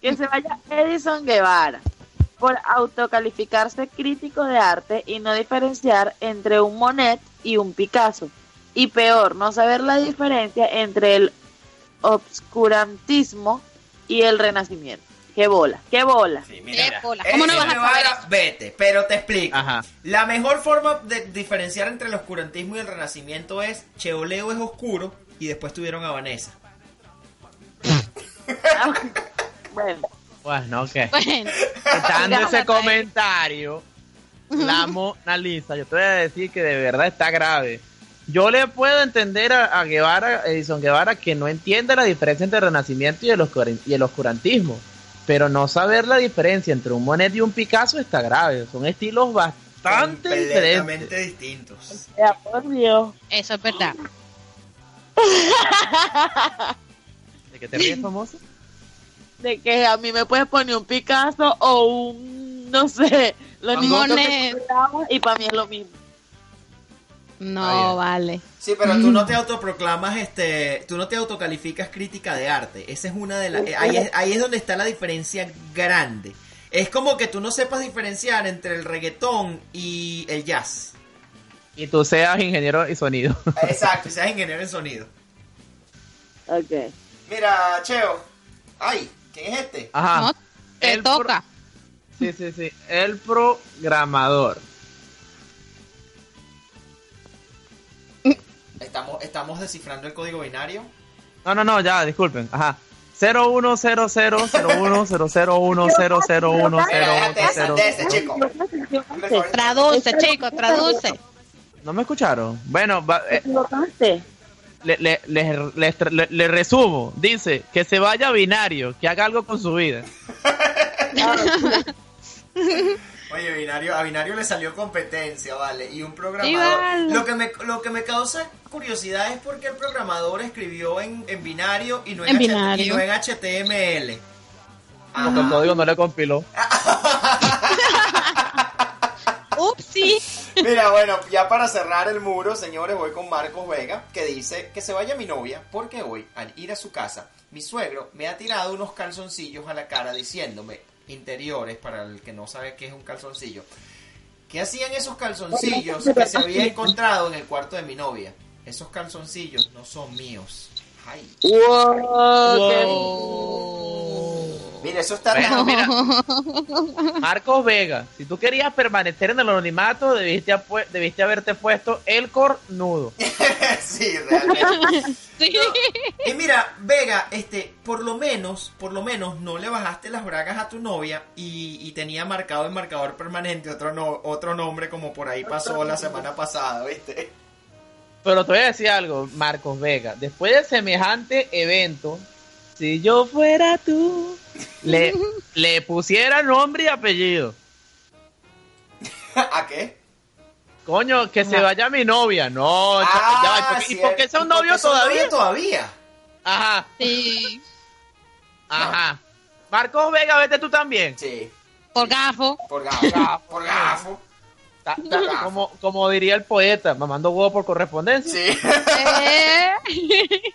Que se vaya Edison Guevara por autocalificarse crítico de arte y no diferenciar entre un Monet y un Picasso. Y peor, no saber la diferencia entre el obscurantismo y el renacimiento. ¡Qué bola! ¡Qué bola! Sí, mira, Qué bola. ¿Cómo no Edison vas a saber eso? Vete, pero te explico. Ajá. La mejor forma de diferenciar entre el oscurantismo y el renacimiento es Cheoleo es oscuro y después tuvieron a Vanessa. bueno, [laughs] Bueno, ok. Bueno, Dando ese comentario, la Mona Lisa, yo te voy a decir que de verdad está grave. Yo le puedo entender a, a Guevara, Edison Guevara, que no entiende la diferencia entre el renacimiento y el, oscur- y el oscurantismo. Pero no saber la diferencia entre un Monet y un Picasso está grave. Son estilos bastante diferentes. Completamente distintos. ya por Dios. eso es verdad. [laughs] ¿De qué te ríes, famoso? De que a mí me puedes poner un Picasso o un, no sé, lo Un único que Monet. y para mí es lo mismo. No, Ah, vale. Sí, pero tú [laughs] no te autoproclamas, este, tú no te autocalificas crítica de arte. Esa es una de las, eh, ahí es, ahí es donde está la diferencia grande. Es como que tú no sepas diferenciar entre el reggaetón y el jazz. Y tú seas ingeniero y sonido. [laughs] Exacto, y seas ingeniero en sonido. Ok. Mira, Cheo. Ay, ¿quién es este? Ajá. No, te El pro- toca. Sí, sí, sí. El programador. Estamos, estamos descifrando el código binario. No, no, no, ya, disculpen. Ajá. 0100001001001010. Ese, chico. Traduce, chico, traduce. ¿No me escucharon? Bueno, va- ¿Te eh, le, le, le- le- le- le resumo. Dice que se vaya a binario, que haga algo con su vida. [laughs] Oye, binario, a binario le salió competencia, vale, y un programador. vale. Lo que me lo que me causa curiosidad es porque el programador escribió en, en binario y no en, En binario. y no en HTML. Porque el código no le compiló. [laughs] Upsi. Mira, bueno, ya para cerrar el muro, señores, voy con Marcos Vega, que dice que se vaya mi novia, porque hoy, al ir a su casa, mi suegro me ha tirado unos calzoncillos a la cara diciéndome, interiores, para el que no sabe qué es un calzoncillo, ¿qué hacían esos calzoncillos que se había encontrado en el cuarto de mi novia? Esos calzoncillos no son míos. Ay. Wow, qué Mira, eso está Bueno, mira. Marcos Vega, si tú querías permanecer en el anonimato, debiste, haberte puesto el cornudo. [laughs] sí, realmente. [laughs] Sí. Y mira, Vega, este, por lo menos, por lo menos no le bajaste las bragas a tu novia y, y tenía marcado en marcador permanente otro no, otro nombre como por ahí pasó la semana pasada, ¿viste? Pero te voy a decir algo, Marcos Vega. Después de semejante evento, si yo fuera tú, le, [laughs] le pusiera nombre y apellido. ¿A qué? Coño, que se vaya mi novia. No, Ah, ya va. ¿Y por qué- ¿Y por qué son ¿Y por novios todavía? novios todavía? Ajá, Sí. ajá. Marcos Vega, vete tú también. Sí, Por gafo. por gafo, por gafo. Ta- ta- como, como diría el poeta, mamando huevo por correspondencia. Sí, [laughs] Eh. [laughs]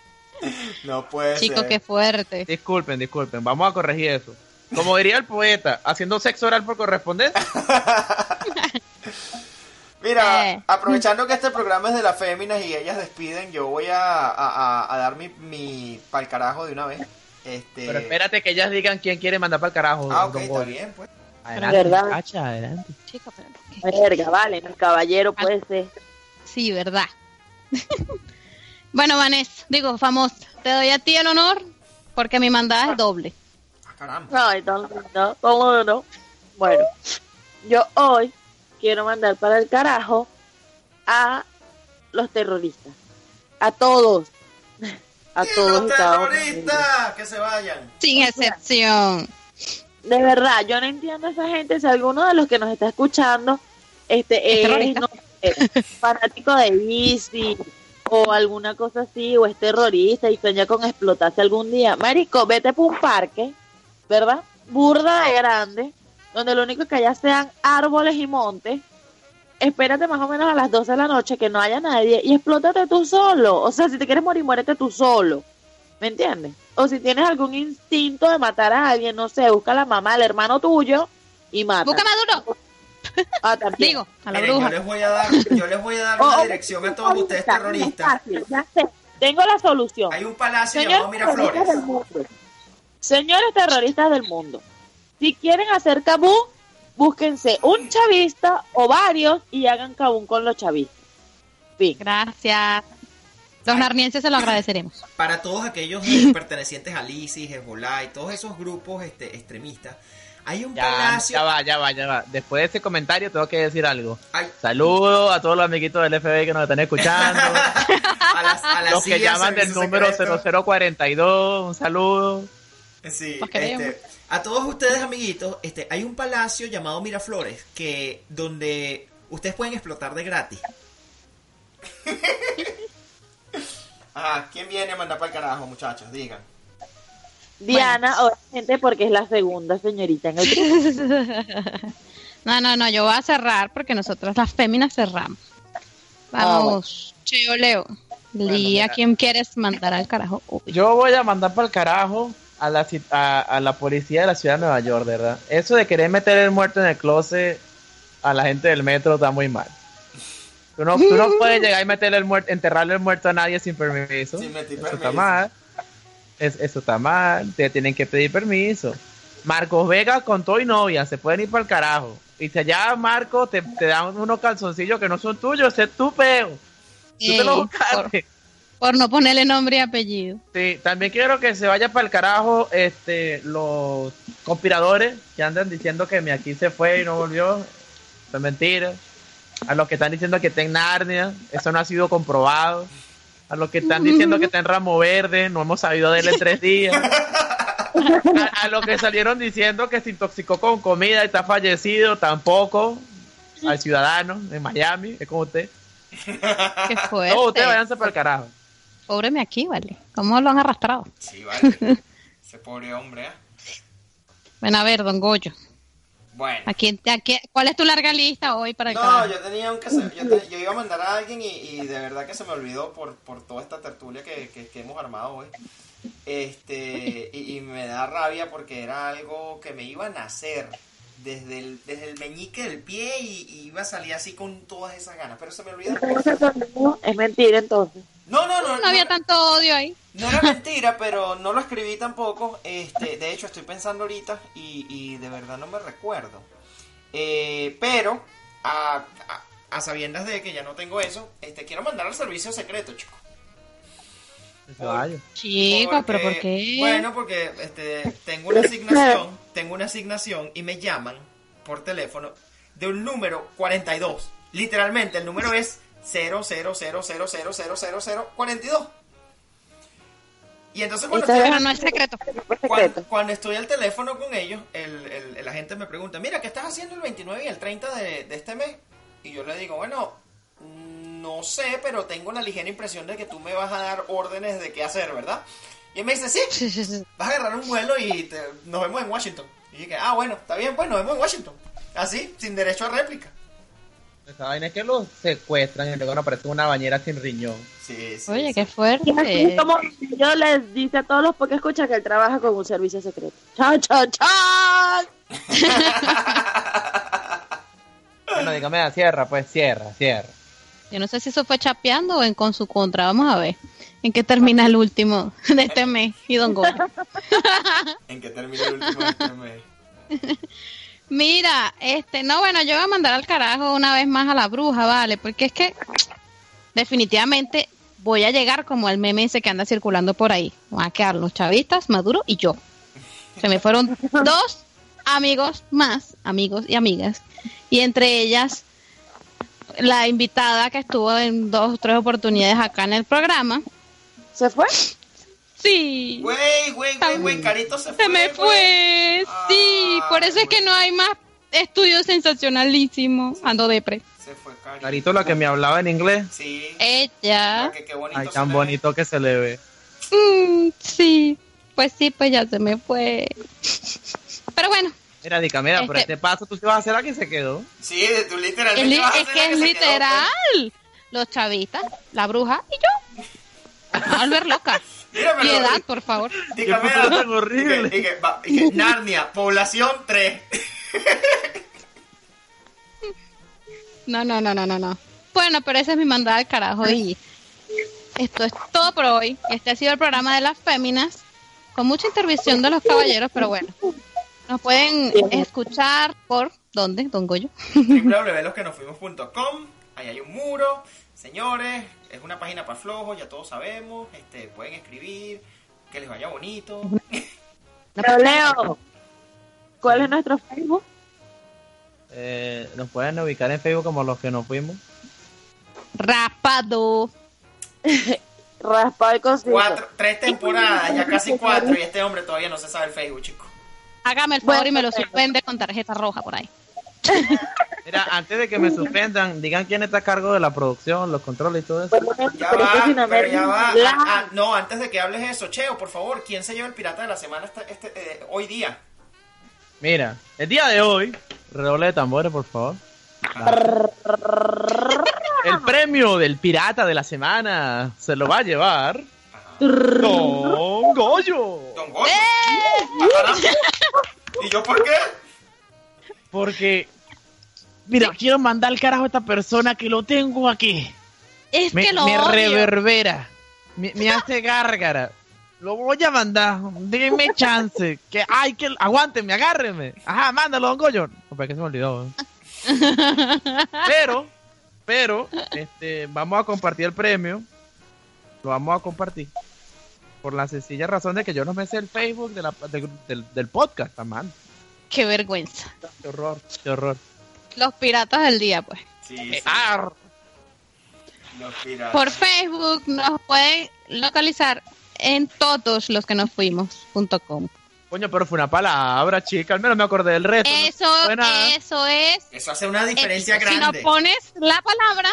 [laughs] no puede Chico, ser. qué fuerte. Disculpen, disculpen, vamos a corregir eso. Como diría el poeta, haciendo sexo oral por correspondencia. [laughs] Mira, Eh. aprovechando que este programa es de las féminas y ellas despiden, yo voy a, a, a- a dar mi, mi pa'l carajo de una vez. Este... Pero espérate que ellas digan quién quiere mandar para el carajo. Ah, ok, está bien, pues. Adelante, ¿Verdad? muchacha, adelante. Chico, pero- Verga, vale, el caballero puede ser. Sí, verdad. [laughs] bueno, Vanessa, digo, famosa, te doy a ti el honor porque mi mandada es doble. Ah, caramba. Ay, lindo, ¿cómo no? Bueno, yo hoy quiero mandar para el carajo a los terroristas. A todos. A ¡Y todos los terroristas! ¡Que se vayan! Sin excepción. De verdad, yo no entiendo a esa gente. Si alguno de los que nos está escuchando este, ¿Es no fanático de ISIS o alguna cosa así, o es terrorista y sueña con explotarse algún día, Marico, vete por un parque, ¿verdad? Burda de grande, donde lo único que haya sean árboles y montes. Espérate más o menos a las 12 de la noche que no haya nadie y explótate tú solo. O sea, si te quieres morir, muérete tú solo. ¿Me entiendes? O si tienes algún instinto de matar a alguien, no sé, busca a la mamá, al hermano tuyo y mata. Busca Maduro. Ah, también. Digo, a la Miren, yo les voy a dar, yo les voy a dar O- una o- dirección a todos ustedes terroristas. fácil, ya sé. Tengo la solución. Hay un palacio Señores llamado terroristas Miraflores. del mundo. Señores terroristas del mundo. Si quieren hacer cabú, búsquense un chavista o varios y hagan cabú con los chavistas. Fin. Gracias. Los narnienses se lo agradeceremos. Para todos aquellos eh, pertenecientes al ISIS, Hezbollah y todos esos grupos este, extremistas, hay un Ya, palacio. ya va, ya va, ya va. Después de ese comentario tengo que decir algo. Ay, Saludos a todos los amiguitos del FBI que nos están escuchando. [laughs] a las, a las los que llaman del número secreto. 0042, un saludo. Sí, este, a todos ustedes, amiguitos, este, hay un palacio llamado Miraflores que donde ustedes pueden explotar de gratis. Ajá, [laughs] ¿quién viene a mandar para el carajo, muchachos? Digan. Diana, obviamente, porque es la segunda señorita en el. [laughs] No, no, no, yo voy a cerrar porque nosotros las féminas cerramos. Vamos, Cheo Leo. Lía, mira. ¿quién quieres mandar al carajo? Uy. Yo voy a mandar para el carajo a la, a, a la policía de la ciudad de Nueva York, ¿verdad? Eso de querer meter el muerto en el closet a la gente del metro está muy mal. Tú no, tú no puedes [laughs] llegar y meterle el muerto, enterrarle el muerto a nadie sin permiso. Sin meter eso está permiso. mal. Es- eso está mal. Te tienen que pedir permiso. Marcos Vega con todo y novia se pueden ir para el carajo. Y si allá, Marco, te, te dan unos calzoncillos que no son tuyos, ese es tu peo. Tú te Ey, lo por, buscaste. por no ponerle nombre y apellido. Sí, también quiero que se vaya para el carajo este, los conspiradores que andan diciendo que mi aquí se fue y no volvió. Es mentira. A los que están diciendo que está en Narnia, eso no ha sido comprobado. A los que están diciendo que está en Ramo Verde, no hemos sabido de él en tres días. A, a los que salieron diciendo que se intoxicó con comida y está fallecido, tampoco. Al ciudadano en Miami, es como usted. Qué fuerte. Todos ustedes váyanse para el carajo. Póbreme aquí, vale. ¿Cómo lo han arrastrado? Sí, vale. [laughs] Ese pobre hombre, ¿eh? Ven a ver, don Goyo. Bueno. Aquí, aquí, ¿Cuál es tu larga lista hoy para el No, yo tenía un que se- yo, te- yo iba a mandar a alguien y, y de verdad que se me olvidó por, por toda esta tertulia que, que- que hemos armado hoy. Este, y, y me da rabia porque era algo que me iban a hacer desde el, desde el meñique del pie y, y iba a salir así con todas esas ganas, pero se me olvidó. Es mentira entonces. No, no, no. No había no- tanto odio ahí. No era mentira, pero no lo escribí tampoco. Este, de hecho, estoy pensando ahorita y, y de verdad no me recuerdo. Eh, pero, a, a, a sabiendas de que ya no tengo eso, este, quiero mandar al servicio secreto, se vaya. Chico, pero ¿por qué? Bueno, porque este, tengo una asignación, tengo una asignación y me llaman por teléfono de un número 42. Literalmente, el número es 00000000042. Y entonces cuando estoy- cuando, al teléfono con ellos, el, el, agente me pregunta, mira, ¿qué estás haciendo el 29 y el 30 de, de este mes? Y yo le digo, bueno, mm, no sé, pero tengo la ligera impresión de que tú me vas a dar órdenes de qué hacer, ¿verdad? Y él me dice, sí, vas a agarrar un vuelo y nos vemos en Washington. Y dije, ah, bueno, está bien, pues nos vemos en Washington. Así, sin derecho a réplica. Esa vaina es que los secuestran y luego aparece una bañera sin riñón. Sí, sí. Oye, sí. qué Y así fuerte. como yo les dice a todos los porque escucha que él trabaja con un servicio secreto. ¡Chan, chan, chan! [laughs] Bueno, dígame, cierra, pues cierra, cierra. Yo no sé si eso fue chapeando o en con su contra. Vamos a ver en qué termina el último de este mes y don Goyo. [laughs] ¿En qué termina el último de este mes? [laughs] Mira, este, no, bueno, yo voy a mandar al carajo una vez más a la bruja, vale, porque es que definitivamente voy a llegar como el meme ese que anda circulando por ahí. Van a quedar los chavistas, Maduro y yo. Se me fueron [laughs] dos amigos más, amigos y amigas, y entre ellas la invitada que estuvo en dos o tres oportunidades acá en el programa. ¿Se fue? Sí. Güey, güey, güey, güey, Carito se fue. Se me güey. fue, sí, Ah, por eso es que no hay más estudios sensacionalísimos. Ando depre. Se fue Carito. Carito, la que me hablaba en inglés. Sí. Ella, porque qué bonito Ay, tan ve. bonito que se le ve. mm, sí, pues sí, pues ya se me fue. Pero bueno, Mira, Dica, mira, por Este- este paso tú te vas a hacer aquí se quedó. Sí, de tú es, literalmente li- vas a es que es quedó, pues. literal. Los chavistas, la bruja y yo. [laughs] A volver loca. Pero- Piedad, por favor. [laughs] Dígame, tan horrible. Que, [laughs] que- Narnia, población 3. No, no, no, no, no, no. Bueno, pero esa es mi mandada al carajo y esto es todo por hoy. Este ha sido el programa de las féminas con mucha intervención de los caballeros, pero bueno. Nos pueden escuchar por ¿dónde? Don Goyo. www.losquenofuimos.com [laughs] Ahí hay un muro. Señores, es una página para flojos, ya todos sabemos. Este, pueden escribir, que les vaya bonito. [laughs] Pero Leo, ¿cuál es nuestro Facebook? Eh, nos pueden ubicar en Facebook como los que nos fuimos. Rapado. [laughs] Raspado y cosita. Cuatro, tres temporadas, ya casi [laughs] cuatro, y este hombre todavía no se sabe el Facebook, chicos. Hágame el favor Bueno, y me lo suspende con tarjeta roja por ahí. Mira, antes de que me suspendan, digan quién está a cargo de la producción, los controles y todo eso. Bueno, Ya va, es una pero ya va. Ah, ah, no, antes de que hables eso, Cheo, por favor, ¿quién se lleva el pirata de la semana este, este, eh, hoy día? Mira, el día de hoy, redoble de tambores, por favor. El premio del pirata de la semana se lo va a llevar Don Goyo. Don Goyo. ¡Eh! ¿Y yo por qué? Porque, mira, quiero mandar al carajo a esta persona que lo tengo aquí. Es Me, que lo me odio. reverbera, me, me hace gárgara. Lo voy a mandar, denme chance. Que, ay, que, aguántenme, agárrenme. Ajá, mándalo, don Goyo. Que se me olvidó. ¿eh? [laughs] Pero, pero, este, vamos a compartir el premio. Lo vamos a compartir. Por la sencilla razón de que yo no me sé el Facebook de la- de- del, del podcast, man. Qué vergüenza. Qué horror, qué horror. Los piratas del día, pues. Sí, Eh, sí, ar. los piratas. Por Facebook nos pueden localizar en todos los que nos fuimos.com. Coño, pero fue una palabra, chica. Al menos me acordé del resto. no Eso, nada. eso es. Eso hace una diferencia Si no grande. pones la palabra,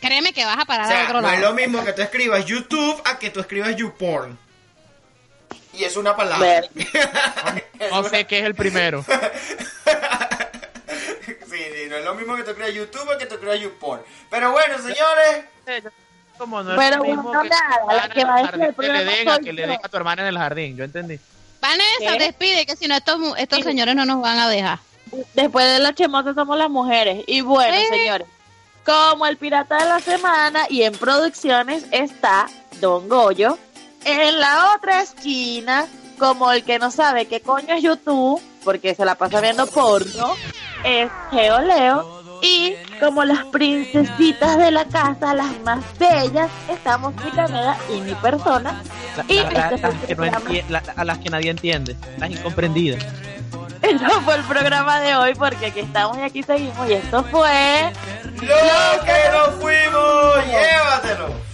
créeme que vas a O parar sea, al otro no es lado. lo mismo que tú escribas YouTube a que tú escribas YouPorn. Y es una palabra. Ver. No sé qué es el primero. [laughs] no es lo mismo que tú escribas YouTube que tú escribas YouPorn. Pero bueno, señores. Como no es Pero lo mismo bueno, que, nada, la que va a hermana decir en el el jardín, que le den a que le yo. den a tu hermana en el jardín. Yo entendí. Vanessa, ¿Qué? despide, que si no estos, mu- estos señores no nos van a dejar. Después de las chemosas somos las mujeres. Y bueno, Eh. señores, como el pirata de la semana y en producciones está Don Goyo. En la otra esquina, como el que no sabe qué coño es YouTube, porque se la pasa viendo porno, es Geo Leo. Y como las princesitas de la casa, las más bellas, estamos mi Caneda y mi persona. La- Y la- la- este las que no a las que nadie entiende. Las incomprendidas. Eso fue el programa de hoy, porque aquí estamos y aquí seguimos. Y esto fue... ¡Lo que nos fuimos! ¡Llévatelo!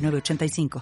906985.